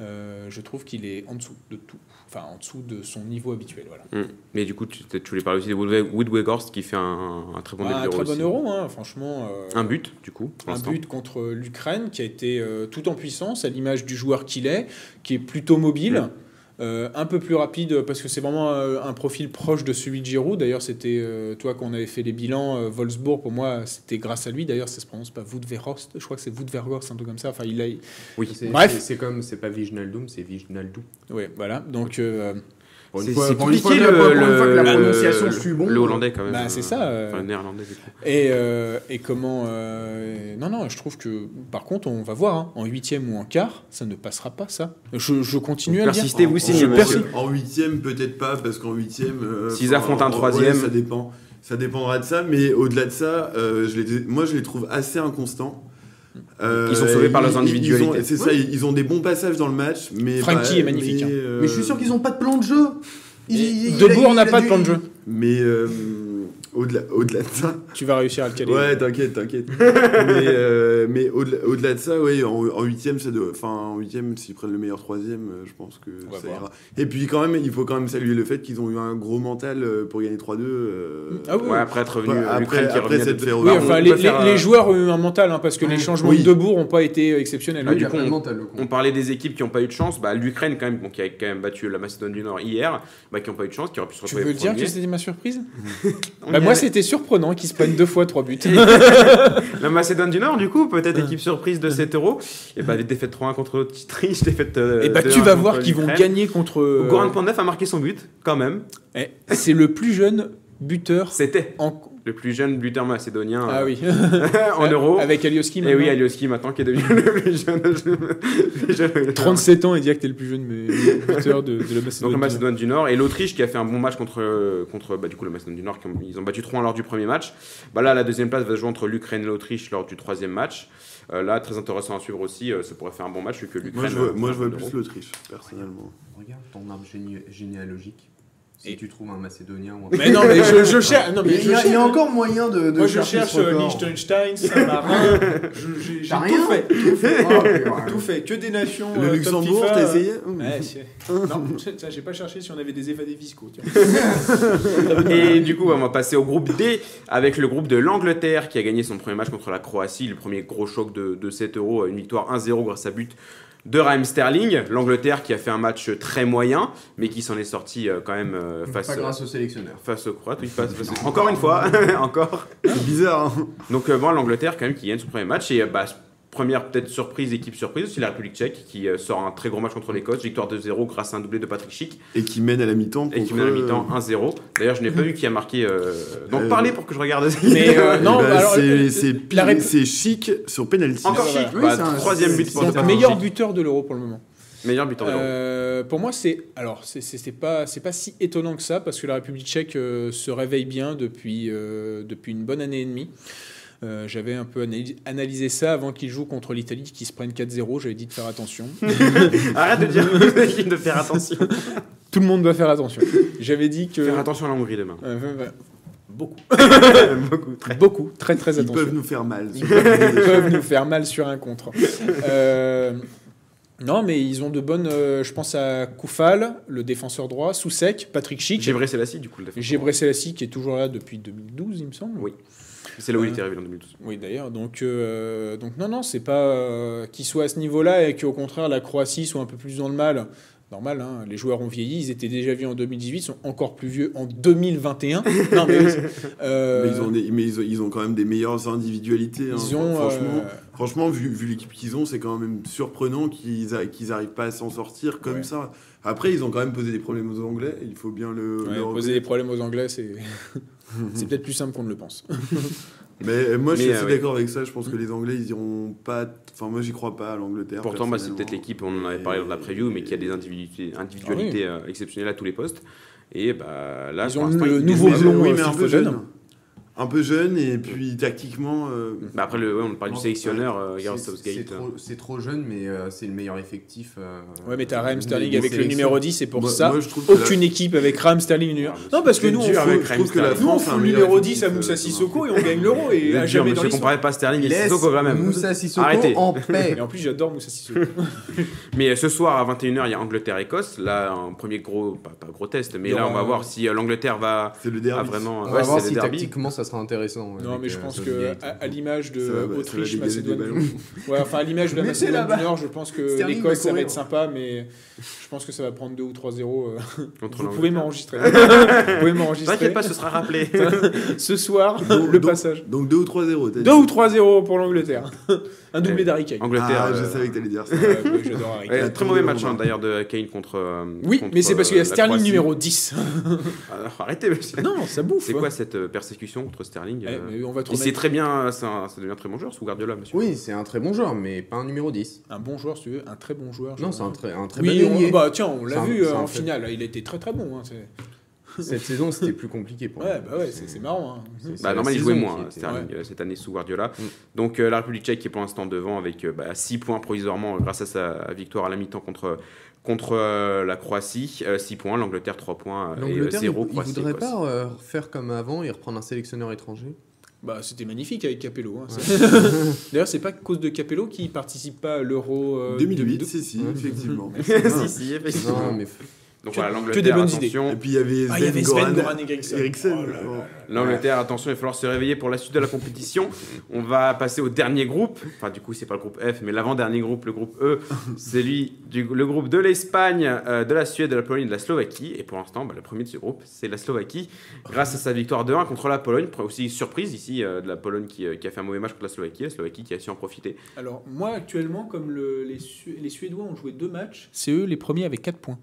Je trouve qu'il est en dessous de tout, enfin en dessous de son niveau habituel. Voilà. Mm. Mais du coup, tu, tu voulais parler aussi de Wood- Wood Weghorst qui fait un, un très bon Ah, début un très bon aussi. euro, hein, franchement. Un but, du coup, Un but contre l'Ukraine qui a été tout en puissance, à l'image du joueur qu'il est, qui est plutôt mobile. Mm. Euh, un peu plus rapide parce que c'est vraiment euh, un profil proche de celui de Giroud. D'ailleurs, c'était euh, toi quand on avait fait les bilans Wolfsburg. Pour moi, c'était grâce à lui. D'ailleurs, ça se prononce pas Woodverhorst. Je crois que c'est Woodverhorst, un truc comme ça. Enfin, il a. Oui. C'est, Bref. c'est- comme, c'est pas Viginaldum, c'est Viginaldou. Ouais, voilà. Donc, Pour une C'est fois- c'est pour une fois compliqué que la- le, pour une fois que la prononciation le- suit bon. le hollandais quand même. Bah, c'est euh, ça, euh. Enfin, le néerlandais du coup. Et, euh, et comment. euh, non, non, je trouve que. Par contre, on va voir. hein, en huitième ou en quart, ça ne passera pas, ça. Je, je continue à le dire. Persistez, vous En- signez, en- huitième, peut-être pas, parce qu'en huitième. euh, S'ils affrontent un troisième. ça dépend. Ça dépendra de ça, mais au-delà de ça, euh, je les, moi je les trouve assez inconstants. Euh, Ils sont sauvés par leurs individualités. C'est ça, ils ont des bons passages dans le match, mais. Frankie pas- est magnifique, Mais, hein. euh, Mais je suis sûr qu'ils n'ont pas de plan de jeu. Il- il Debout, on n'a pas de plan de jeu. Mais euh, au-delà au-delà de ça. Tu vas réussir à le caler. Ouais, t'inquiète, t'inquiète. mais euh, mais au-delà au-delà de ça, ouais, en, en huitième, ça doit- enfin en huitième, s'ils prennent le meilleur troisième, euh, je pense que va ça ira. Et puis quand même, il faut quand même saluer le fait qu'ils ont eu un gros mental euh, pour gagner 3-2. euh, Ah oui. Ouais, après être revenu Après- après de- fait Oui, enfin, les, joueurs ont eu un mental, hein, parce que les changements Oui. de Debourg n'ont pas été exceptionnels. Du coup, on- mental, parlait des équipes qui n'ont pas eu de chance. Bah, L'Ukraine, quand même, bon, qui a quand même battu la Macédoine du Nord hier, bah, qui n'ont pas eu de chance, qui aurait pu se tu retrouver veux dire premier. que c'était ma surprise Bah, Moi, c'était surprenant qu'ils se prennent deux fois trois buts. La Macédoine du Nord, du coup, peut-être équipe surprise de 7 euros. Et bah, défaite 3-1 contre l'Autriche, défaite. euh, Et bah, 2-1 tu vas voir qu'ils vont gagner contre. euh, Goran Pandev a marqué son but, quand même. eh, C'est le plus jeune buteur C'était en. Le plus jeune buteur macédonien Ah euh, oui. en euros. Avec Alioski. Et oui, maintenant. Alioski maintenant qui est devenu le plus jeune. le plus jeune- 37 ans et dire que t'es le plus jeune mais- buteur de, de la Macédoine. Donc la Macédoine du Nord et l'Autriche qui a fait un bon match contre, contre bah, du coup, la Macédoine du Nord. qui ont- ils ont battu 3-1 lors du premier match. Bah, là, la deuxième place va se jouer entre l'Ukraine et l'Autriche lors du troisième match. Euh, là, très intéressant à suivre aussi. euh, ça pourrait faire un bon match vu que l'Ukraine. Moi, je vois, moi, je vois plus l'Autriche, personnellement. Regarde ton arbre géné- généalogique. Si Et- tu trouves un Macédonien ou un. Mais non, mais je, je cherche. Non, mais il, je y a, il y a cherche- encore moyen de. de Moi, je cherche ce euh. Liechtenstein, Saint-Marin. Je- J'ai tout rien fait. Tout fait. Ouais. Tout fait. Que des nations. euh, Le top Luxembourg, t'as euh, essayé Ouais, non, j'ai pas cherché si on avait des évadés fiscaux. tiens. Et du coup, on va passer au groupe D avec le groupe de l'Angleterre qui a gagné son premier match contre la Croatie, le premier gros choc de, de 7 euros, une victoire 1-0 grâce à but de Raheem Sterling. L'Angleterre qui a fait un match très moyen, mais qui s'en est sorti euh, quand même euh, face, Pas grâce au sélectionneur. face aux Croates. Oui, face- face- Encore une fois, encore. C'est bizarre, hein. Donc euh, bon, l'Angleterre quand même qui gagne son premier match et euh, bah, première peut-être surprise, équipe surprise aussi la République Tchèque qui euh, sort un très gros match contre l'Écosse, victoire 2-0 grâce à un doublé de Patrick Schick Et qui mène à la mi-temps. et qui mène à la mi-temps 1-0. D'ailleurs, je n'ai pas vu qui a marqué. euh, Donc Euh, parlez pour que je regarde. Mais euh, Eh non, ben, alors, c'est- euh, c'est c'est chic sur penalty. Encore Voilà. Schick, Oui, bah, c'est un- troisième c'est- but c'est pour Patrick meilleur buteur de l'Euro pour le moment. Meilleur buteur de l'Euro. Euh, pour moi, c'est alors c'est- c'est c'est pas c'est pas si étonnant que ça parce que la République Tchèque euh, se réveille bien depuis euh, depuis une bonne année et demie. Euh, J'avais un peu analy- analysé ça avant qu'ils jouent contre l'Italie, qui se prennent 4-0. J'avais dit de faire attention. Arrête de dire de faire attention. Tout le monde doit faire attention. J'avais dit que Faire attention à la Hongrie demain. Euh, euh, euh, beaucoup, Beaucoup, très. beaucoup, très très Ils attention. peuvent nous faire mal. Ils peuvent nous faire mal sur un contre. Euh, Non, mais ils ont de bonnes. euh, je pense à Koufal, le défenseur droit, Soussek, Patrick Schick, J'ai bressé la scie, du coup, le défenseur. Gébré Selassie qui est toujours là depuis 2012, il me semble. Oui. C'est là où il Euh, était arrivé en 2012. Oui, d'ailleurs. Donc, euh, donc non, non, c'est pas euh, qu'il soit à ce niveau-là et qu'au contraire la Croatie soit un peu plus dans le mal. Normal, hein, les joueurs ont vieilli, ils étaient déjà vieux en 2018, ils sont encore plus vieux en 2021. non, mais, euh, Mais, ils ont, des- mais ils, ont, ils ont quand même des meilleures individualités. hein. ils ont, franchement, euh, franchement, vu, vu l'équipe qu'ils ont, c'est quand même surprenant qu'ils a- qu'ils arrivent pas à s'en sortir comme Ouais. ça. Après, ils ont quand même posé des problèmes aux Anglais. Il faut bien le. ouais, le poser des problèmes aux Anglais, c'est c'est peut-être plus simple qu'on ne le pense. Mais euh, moi, je suis euh, assez oui. d'accord avec ça. Je pense que les Anglais, ils iront pas. Enfin, moi, j'y crois pas à l'Angleterre. Pourtant, bah, c'est peut-être l'équipe, on en avait parlé dans la preview, mais qui a des individualités, individualités euh, exceptionnelles à tous les postes. Et bah, là, Ils ont le nouveau blond, oui, euh, mais un peu jeune. Un peu jeune, et puis tactiquement. euh, Bah, après, le, ouais, on parle du sélectionneur, euh, Gareth C'est- Southgate. C'est trop, jeune, mais euh, c'est le meilleur effectif. euh, Ouais, mais t'as Raheem Sterling avec le numéro 10, et pour moi- ça, moi, la- aucune équipe avec Raheem Sterling numéro. Ah, Non, parce que nous, on fout- avec trouve que la Sterling. nous, on France fout le numéro 10 à effectif, Moussa euh, Sissoko et on gagne l'euro. Et à jamais dans l'histoire. pas Sterling et Sissoko quand même. Moussa Sissoko Arrêtez. en paix. Et en plus, j'adore Moussa Sissoko. Mais euh, ce soir à 21h, il y a Angleterre-Écosse. Là, un premier gros, pas, pas gros test, mais là, on va voir si euh, l'Angleterre va, C'est le va derby. vraiment. On va voir c'est si tactiquement ça sera intéressant. Non, avec, mais je euh, pense que à, à l'image de Ça va- ça Autriche, Macédoine, ouais, enfin à l'image de la Macédoine du Nord, je pense que l'Écosse ça va être sympa, mais je pense que ça va prendre 2 ou 3-0. euh, contre Vous l'Angleterre. pouvez m'enregistrer. Vous pouvez m'enregistrer. T'inquiète pas, ce sera rappelé. Ce soir, le passage. Donc 2 ou 3-0. t'as 2 dit. ou 3-0 pour l'Angleterre. Un doublé Ouais. d'Harry Kane. Angleterre. Ah, je savais que t'allais dire ça. Ouais, ouais, J'adore Harry ouais, Kane. très mauvais match hein, d'ailleurs de Kane contre. euh, Oui, mais c'est parce qu'il y a Sterling numéro 10. Ah, arrêtez, monsieur. Non, ça bouffe. C'est quoi cette persécution contre Sterling Eh, euh, mais on va c'est très bien, c'est un- ça devient un très bon joueur sous Guardiola, monsieur. Oui, c'est un très bon joueur, mais pas un numéro 10. un bon joueur, si tu veux, un très bon joueur. Non, c'est un très, un très Oui, bon on- bah tiens, on l'a vu euh, un en fait. finale. Il était très très bon. hein, c'est- Cette saison, c'était plus compliqué pour Ouais, lui. bah ouais, c'est marrant. hein. Bah, normal, il jouait moins, était- Sterling, ouais. euh, cette année sous Guardiola. Mm. Donc, euh, la République tchèque qui est pour l'instant devant avec 6 points provisoirement euh, grâce à sa victoire à la mi-temps contre, contre euh, la Croatie. 6 points, l'Angleterre 3 points euh, et L'Angleterre, 0 il, il Croatie. voudrait Écosse. pas euh, faire comme avant et reprendre un sélectionneur étranger? Bah, c'était magnifique avec Capello. hein. C'est- D'ailleurs, c'est pas à cause de Capello qui participe pas à l'Euro euh, 2008, si, si, Ouais. effectivement. si, si, effectivement. Non, mais Donc Que- voilà, l'Angleterre, des bonnes idées. attention. Et puis il y avait Ah, il y avait Sven Sven Goran. Eriksson. Oh. L'Angleterre, attention, il va falloir se réveiller pour la suite de la compétition. On va passer au dernier groupe. Enfin, du coup, c'est pas le groupe F, mais l'avant-dernier groupe, le groupe E. C'est lui, du, le groupe de l'Espagne, euh, de la Suède, de la Pologne et de la Slovaquie. Et pour l'instant, bah, le premier de ce groupe, c'est la Slovaquie, grâce à sa victoire 2-1 contre la Pologne. Aussi surprise ici euh, de la Pologne qui, euh, qui a fait un mauvais match contre la Slovaquie. La Slovaquie qui a su en profiter. Alors, moi, actuellement, comme le- les, Su- les Suédois ont joué deux matchs, c'est eux les premiers avec 4 points.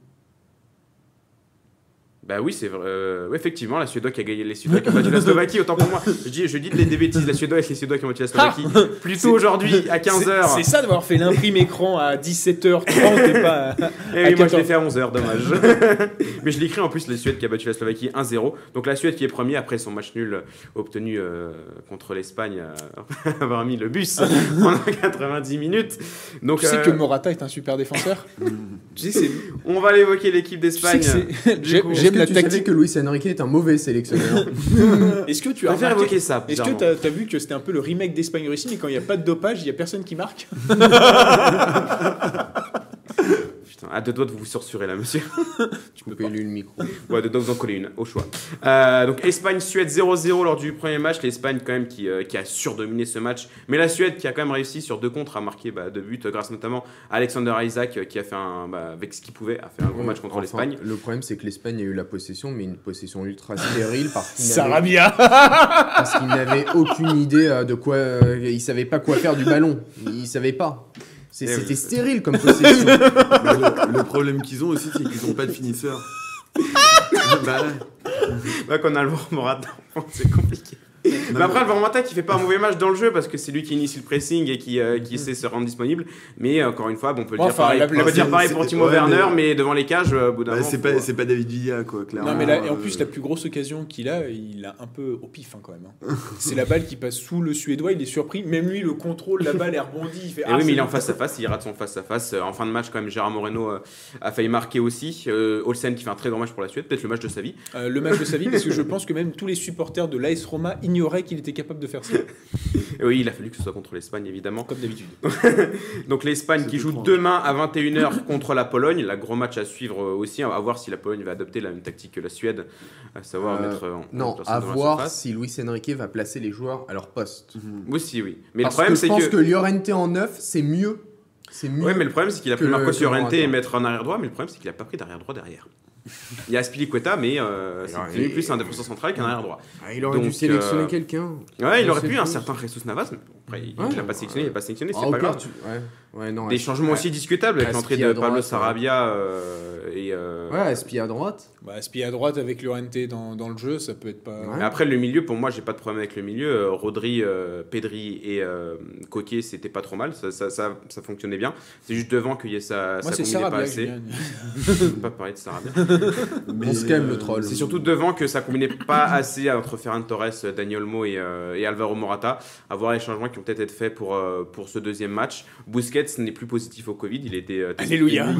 Bah oui, c'est vrai. Euh, effectivement, la Suédois qui a gagné les Suédois qui ont battu la Slovaquie, autant pour moi. Je dis, je dis des, bêtises, la Suédois et les Suédois qui ont battu la Slovaquie. Plutôt aujourd'hui, à 15h. C'est ça d'avoir fait l'imprime écran à 17h30 et pas. à- Eh oui, moi je 14. l'ai fait à 11h, dommage. Mais je l'écris en plus, la Suède qui a battu la Slovaquie 1-0. Donc la Suède qui est premier après son match nul obtenu euh, contre l'Espagne, euh, avoir mis le bus pendant 90 minutes. Donc Tu sais euh, que Morata est un super défenseur? Tu sais, c'est- on va aller évoquer l'équipe tu sais d'Espagne. J'aime la tactique. que Luis Enrique est un mauvais sélectionneur Est-ce que tu as préfère remarqué évoquer ça. Est-ce que bizarrement. tu as, vu que c'était un peu le remake d'Espagne-Russie, mais quand il n'y a pas de dopage, il n'y a personne qui marque Putain, à deux doigts de vous censurer là, monsieur. Tu peux lui le micro. Ouais, de vous en coller une, au choix. Euh, donc Espagne-Suède 0-0 lors du premier match. L'Espagne quand même qui, euh, qui a surdominé ce match. Mais la Suède qui a quand même réussi sur deux contre à marquer bah, deux buts, euh, grâce notamment à Alexander Isaac qui a fait un, bah, avec ce qu'il pouvait, a fait un gros match contre Enfin, l'Espagne. Le problème, c'est que l'Espagne a eu la possession, mais une possession ultra stérile parce Sarabia parce qu'il n'avait aucune idée de quoi. il savait pas quoi faire du ballon. Il savait pas. Oui. C'était stérile comme possession. Le, le problème qu'ils ont aussi, c'est qu'ils n'ont pas de finisseur. bah, Bah, qu'on a le Morata, c'est compliqué. Mais après, le Morata qui fait pas un mauvais match dans le jeu parce que c'est lui qui initie le pressing et qui, euh, qui essaie de se rendre disponible. Mais euh, encore une fois, bon, on peut le dire Enfin, pareil, la- on peut dire pareil pour Timo ouais, Werner, mais- mais devant les cages, euh, au bout d'un bah, moment, c'est pas, c'est pas David Villa, quoi, clairement. Non, mais là, et en Euh, plus, la plus grosse occasion qu'il a, il a un peu au pif hein, quand même. hein. C'est la balle qui passe sous le Suédois, il est surpris. Même lui, le contrôle, la balle est rebondie. Il fait, Et ah, oui, mais il est en face à face, il rate son face à face. Euh, En fin de match, quand même, Gérard Moreno euh, a failli marquer aussi. Euh, Olsen qui fait un très grand match pour la Suède, peut-être le match de sa vie. Euh, le match de sa vie, parce que je pense que même tous les supporters de l'AS Roma ignorait qu'il était capable de faire ça, oui, il a fallu que ce soit contre l'Espagne, évidemment. comme d'habitude. Donc l'Espagne qui joue demain à 21h contre la Pologne. La gros match à suivre aussi. À voir si la Pologne va adopter la même tactique que la Suède, à savoir Euh, mettre en Non, à la voir si Luis Enrique va placer les joueurs à leur poste. Aussi, oui. Mais Parce le problème, que je c'est pense que. que, Llorente en neuf, c'est mieux. C'est mieux. Ouais, mais le problème, c'est qu'il a pris que Llorente et mettre en arrière droit, mais le problème, c'est qu'il a pas pris d'arrière droit derrière. Il y a Aspilicueta, mais euh, c'est devenu et- plus un défenseur central qu'un arrière droit. Ah, il aurait dû sélectionner euh, quelqu'un. Ouais, il aurait pu, un certain Jesus Navas, mais après, il Ouais. l'a pas sélectionné, il n'est pas sélectionné, c'est Ah, pas grave. tu- Ouais. Ouais, non, Des changements aussi discutables avec l'entrée de droite, Pablo. Sarabia euh, et. euh, Ouais, Aspi à droite. Bah, à droite avec Llorente dans, dans le jeu, ça peut être pas. Ouais. Après, le milieu, pour moi, j'ai pas de problème avec le milieu. Euh, Rodri, euh, Pedri et euh, Coquet, c'était pas trop mal. Ça, ça, ça, ça fonctionnait bien. C'est juste devant qu'il y ait ça, Moi, ça c'est combinait pas assez. pas parler de Sarabia. On se calme, le troll. C'est surtout devant que ça combinait pas assez entre Ferran Torres, Daniel Olmo et, euh, et Alvaro Morata. À voir les changements qui ont peut-être été faits pour, euh, pour ce deuxième match. Busquets n'est plus positif au Covid. Il était. euh, Alléluia.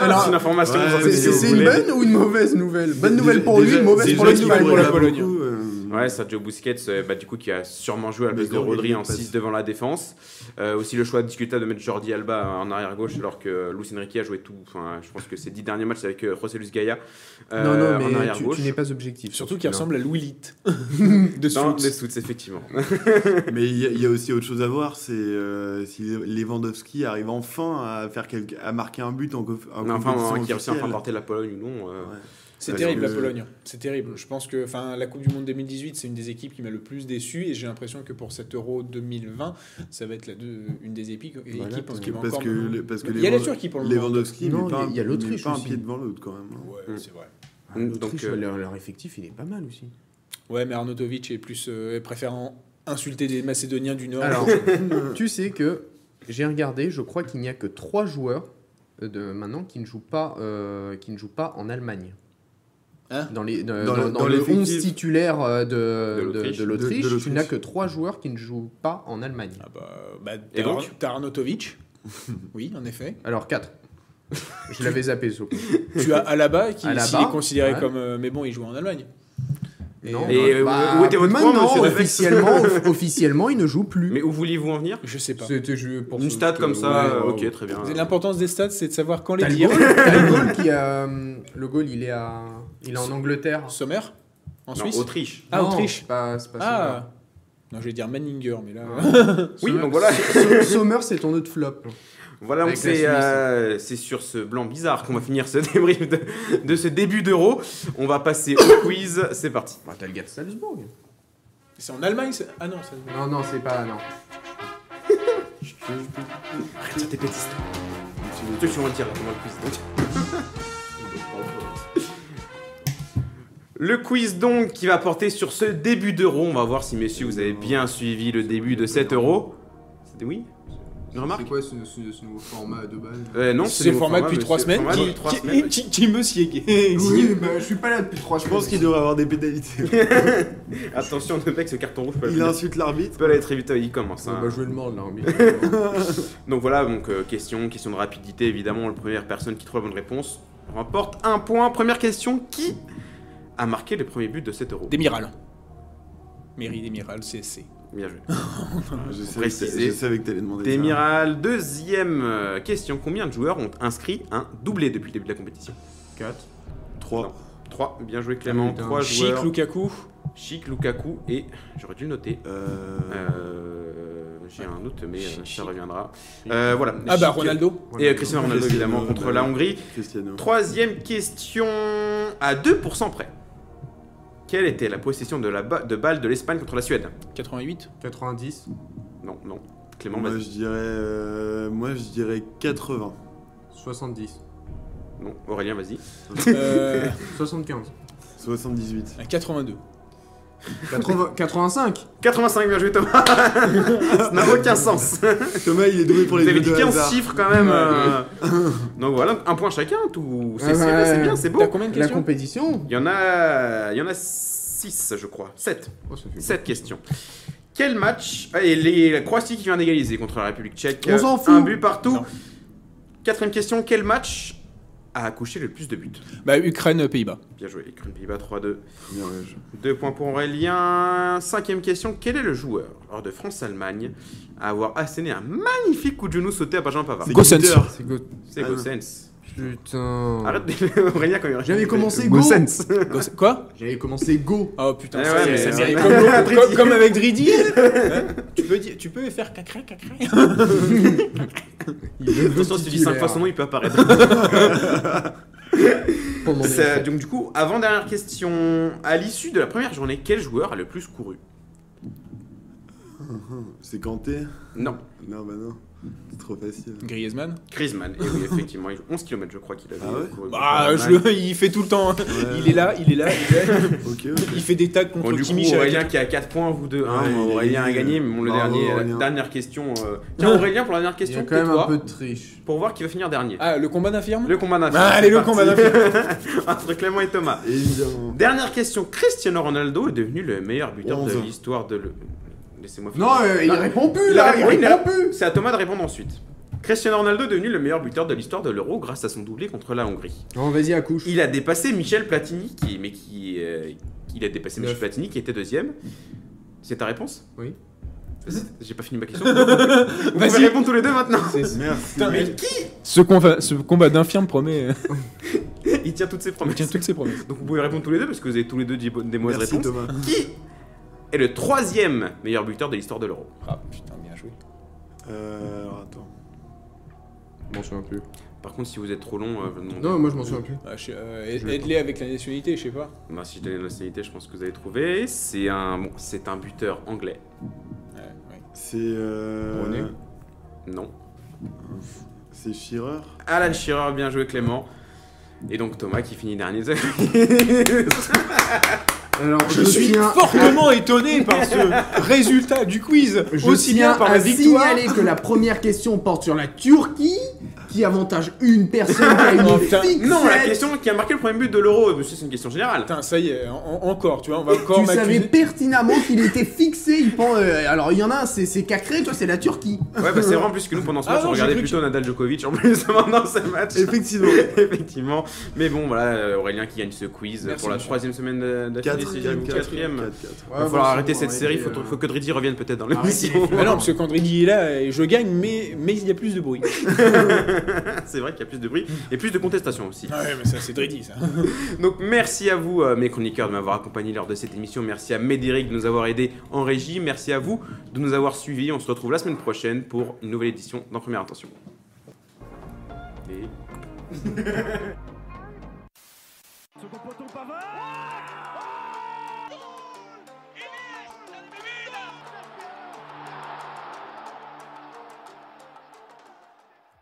Alors, C'est une information. Ouais, c'est une bonne ou une mauvaise nouvelle? Bonne nouvelle Déjà- pour lui, mauvaise pour pour la Pologne. beaucoup, euh, Ouais, Sergio Busquets, euh, bah, du coup, qui a sûrement joué à la place de non, Rodri en passe. 6 devant la défense. Euh, aussi le choix discutable de mettre Jordi Alba en arrière gauche, alors que Luis Enrique a joué tout. Enfin, je pense que ses 10 derniers matchs avec euh, José Luis Gaia euh, Non, non, en mais arrière tu, gauche. tu n'es pas objectif. Surtout sur qu'il ressemble à Louis Litt. de Suits, effectivement. Mais il y, a- il y a aussi autre chose à voir, c'est euh, si Lewandowski arrive enfin à faire quelque- à marquer un but en, en Mais enfin, qui a enfin porter la Pologne ou non. euh, Ouais. C'est terrible que- la Pologne, c'est terrible. Je pense que enfin, la Coupe du Monde 2018, c'est une des équipes qui m'a le plus déçu et j'ai l'impression que pour cet Euro 2020, ça va être la deux- une des équipes, Voilà, équipes parce qui Parce encore. que, le- parce que Il y a la Lewand- Turquie pour le. Lewandowski, Non, mais pas, il y a l'Autriche pas un pied devant l'autre quand même. hein. Ouais, c'est vrai. Ah, Donc, l'Autriche, euh, leur, leur effectif, il est pas mal aussi. Ouais, mais Arnautovic est plus euh, préférant insulter des Macédoniens du Nord. Alors, tu sais que j'ai regardé, je crois qu'il n'y a que trois joueurs euh, de maintenant qui ne jouent pas, euh, qui ne jouent pas en Allemagne. Hein dans les, dans, Dans le- dans dans le l'effectif 11 titulaire euh, De l'Autriche. tu n'as que trois joueurs qui ne jouent pas en Allemagne. Ah bah, bah, Et donc Arnautovic. oui, en effet. Alors, quatre. Je l'avais zappé, ce coup. tu as Alaba qui Alaba, est considéré ouais. comme. euh, mais bon, il joue en Allemagne. Non, Et, bah, euh, où était votre point, Defex officiellement, off- officiellement, il ne joue plus. Mais où vouliez-vous en venir? Je sais pas. C'était Une stat comme ça, ouais, euh, ok, très bien. L'importance des stats, c'est de savoir quand les dire. le goal qui a. Le goal, il est, à, il est en Angleterre. Sommer En Non, Suisse Autriche. Ah, Non, Autriche. c'est pas, c'est pas Ah Non, je vais dire Manninger, mais là. Oui, Sommer. donc voilà. Sommer, c'est ton autre flop. Voilà, donc c'est euh, sur ce blanc bizarre qu'on va finir ce débrief de, de ce début d'euro. On va passer au quiz. C'est parti. Bah, t'as le gars de Salzbourg. C'est en Allemagne c'est- Ah non, ça. Non, non, c'est pas. Non. Arrête de dire tes. Toi, tu vas le dire comment le quiz. donc. Le quiz donc qui va porter sur ce début d'euro. On va voir si messieurs vous avez bien suivi le début de cet euro. C'était oui? Une remarque C'est quoi ce, ce- ce nouveau format de base? Euh, Non, C'est le format depuis monsieur. 3 semaines. Qui, qui- semaines. qui- qui me sied. Oui, bah, je suis pas là depuis trois Je pense qu'il devrait avoir des pénalités. Attention, ne pas que ce carton rouge peut Il insulte l'arbitre. peut aller très vite. Il commence. hein. bah, je vais le mordre mais- Donc voilà, donc euh, question, question de rapidité évidemment. La première personne qui trouve la bonne réponse remporte un point. Première question qui? A marqué le premier but de cet euro Demiral. Mairie Demiral, CSC. Bien joué. Je sais, préciser. je savais que t'allais demander ça. Demiral, deuxième euh, question. Combien de joueurs ont inscrit un doublé depuis le début de la compétition? 4. 3. 3. Bien joué Clément. Ah, putain. 3 Chic, joueurs. Lukaku. Chic, Lukaku et j'aurais dû le noter. Euh... Euh, J'ai un doute mais Chic, ça chic. reviendra. Euh, voilà. Ah bah Chic Ronaldo. Et euh, Cristiano Ronaldo Cristiano, évidemment contre bah la. Hongrie. Cristiano. Troisième question à 2% près. Quelle était la possession de, la ba- de balle de l'Espagne contre la Suède 88. 90. Non, non. Clément, Moi vas-y. je dirais, euh, moi je dirais 80. 70. Non, Aurélien, vas-y. Euh, 75. 78. à 82. 80 85. 85, bien joué Thomas Ça n'a aucun sens Thomas il est doué pour les Vous avez dit de 15 hasard. chiffres quand même. Euh. Donc voilà, un point chacun, tout. C'est c'est- bien, c'est beau. T'as combien de La questions compétition. Il y en a, il y en a 6, je crois. 7. Oh, ça fait 7 questions. Quel match ah, Et les, la Croatie qui vient d'égaliser contre la République tchèque. On s'en fout. Un but partout. Non. Quatrième question. Quel match a accouché le plus de buts Bah, Ukraine, Pays-Bas. Bien joué, Ukraine Pays-Bas 3-2. Bien, ouais, je- Deux points pour Aurélien. Cinquième question. Quel est le joueur, lors de France-Allemagne, à avoir asséné un magnifique coup de genou sauté à Benjamin Pavard? C'est Gossens. C'est Ah. Gossens. Putain. Arrête de Aurélien quand il J'avais commencé Go. Quoi? J'avais commencé Go. Oh putain, Eh ça, ouais, ça comme, Dridi. comme- comme avec Dridi. Hein? Tu, peux dire, tu peux faire cacré, cacré. Il veut Attention, si tu dis 5 fois son nom, il peut apparaître. Ça- des- donc du coup, avant-dernière question. À l'issue de la première journée, quel joueur a le plus couru? C'est Kanté? Non, Non, bah non. C'est trop facile. Griezmann. Griezmann. Et oui, effectivement, il joue 11 km, je crois qu'il avait Ah ouais couru. Bah, je le- il fait tout le temps. Ouais. Il est là, il est là, il est là. Il fait des tags contre Bon, du coup, Kimmich. Aurélien qui a 4 points, vous deux. hein, Ouais, il a Aurélien a gagné. mais bon, le dernier, la dernière question. euh, Tiens, Aurélien, pour la dernière Il y question, a quand même un peu de triche. pour voir qui va finir dernier. Ah, le combat d'infirme Le combat d'infini. Ah, allez, le combat d'infirme. Entre Clément et Thomas. Évidemment. Dernière question. Cristiano Ronaldo est devenu le meilleur buteur de 11. l'histoire de le. Laissez-moi finir. Non, euh, il Non, répond plus il là, il il répond plus. C'est à Thomas de répondre ensuite. Cristiano Ronaldo est devenu le meilleur buteur de l'histoire de l'Euro grâce à son doublé contre la Hongrie. Non, vas-y, accouche. Il a dépassé Michel Platini, qui, mais qui, euh, il a dépassé Michel. Platini, qui était deuxième. C'est ta réponse? Oui. J'ai pas fini ma question. Vous pouvez Vas-y. répondre tous les deux maintenant. Merci. Putain, Mais qui ce combat, ce combat d'infirme promet. euh, Il tient toutes ses Il promesses. tient toutes ses promesses. Donc vous pouvez répondre tous les deux parce que vous avez tous les deux des mauvaises Merci réponses. Thomas. Qui est le troisième meilleur buteur de l'histoire de l'Euro Ah putain, bien joué. Euh, alors attends. Je m'en souviens plus. Par contre, si vous êtes trop long, euh, vous demandez. Non, moi je m'en souviens plus. Ah, je euh, Je Aide-les avec la nationalité, je sais pas. Bah, si je donne la nationalité, je pense que vous avez trouvé. C'est un, bon, c'est un buteur anglais. Ouais, ouais. C'est. Euh... René. Non. C'est Shearer Alan Shearer, bien joué Clément. Et donc Thomas qui finit dernier. Alors, Je suis tiens fortement étonné par ce résultat du quiz, Je aussi bien par la victoire. signaler que la première question porte sur la Turquie, qui avantage une personne qui a une putain. fixette. non, la question qui a marqué le premier but de l'Euro, monsieur, c'est une question générale. Putain, ça y est, en- en- encore, tu vois, on va encore Tu savais m'accuser. pertinemment qu'il était fixé. Il pense, euh, alors il y en a un, c'est c'est Cacré, toi c'est la Turquie. Ouais, bah c'est vraiment plus que nous pendant ce Ah match, non, on j'ai regardait cru que plutôt Nadal Djokovic en plus pendant ce match. Effectivement. Effectivement. Mais bon, voilà, euh, Aurélien qui gagne ce quiz Merci, pour la monsieur. troisième semaine de- d'affilée. si j'ai Quatrième, Il va falloir arrêter cette série, faut, faut que Driddy revienne peut-être dans l'émission. Mais non, parce que quand Dridi est là, je gagne, mais mais il y a plus de bruit. c'est vrai qu'il y a plus de bruit et plus de contestation aussi. Ah ouais, mais ça, c'est Dreddy, ça. Donc, merci à vous, euh, mes chroniqueurs, de m'avoir accompagné lors de cette émission. Merci à Médéric de nous avoir aidés en régie. Merci à vous de nous avoir suivis. On se retrouve la semaine prochaine pour une nouvelle édition d'En Première Intention.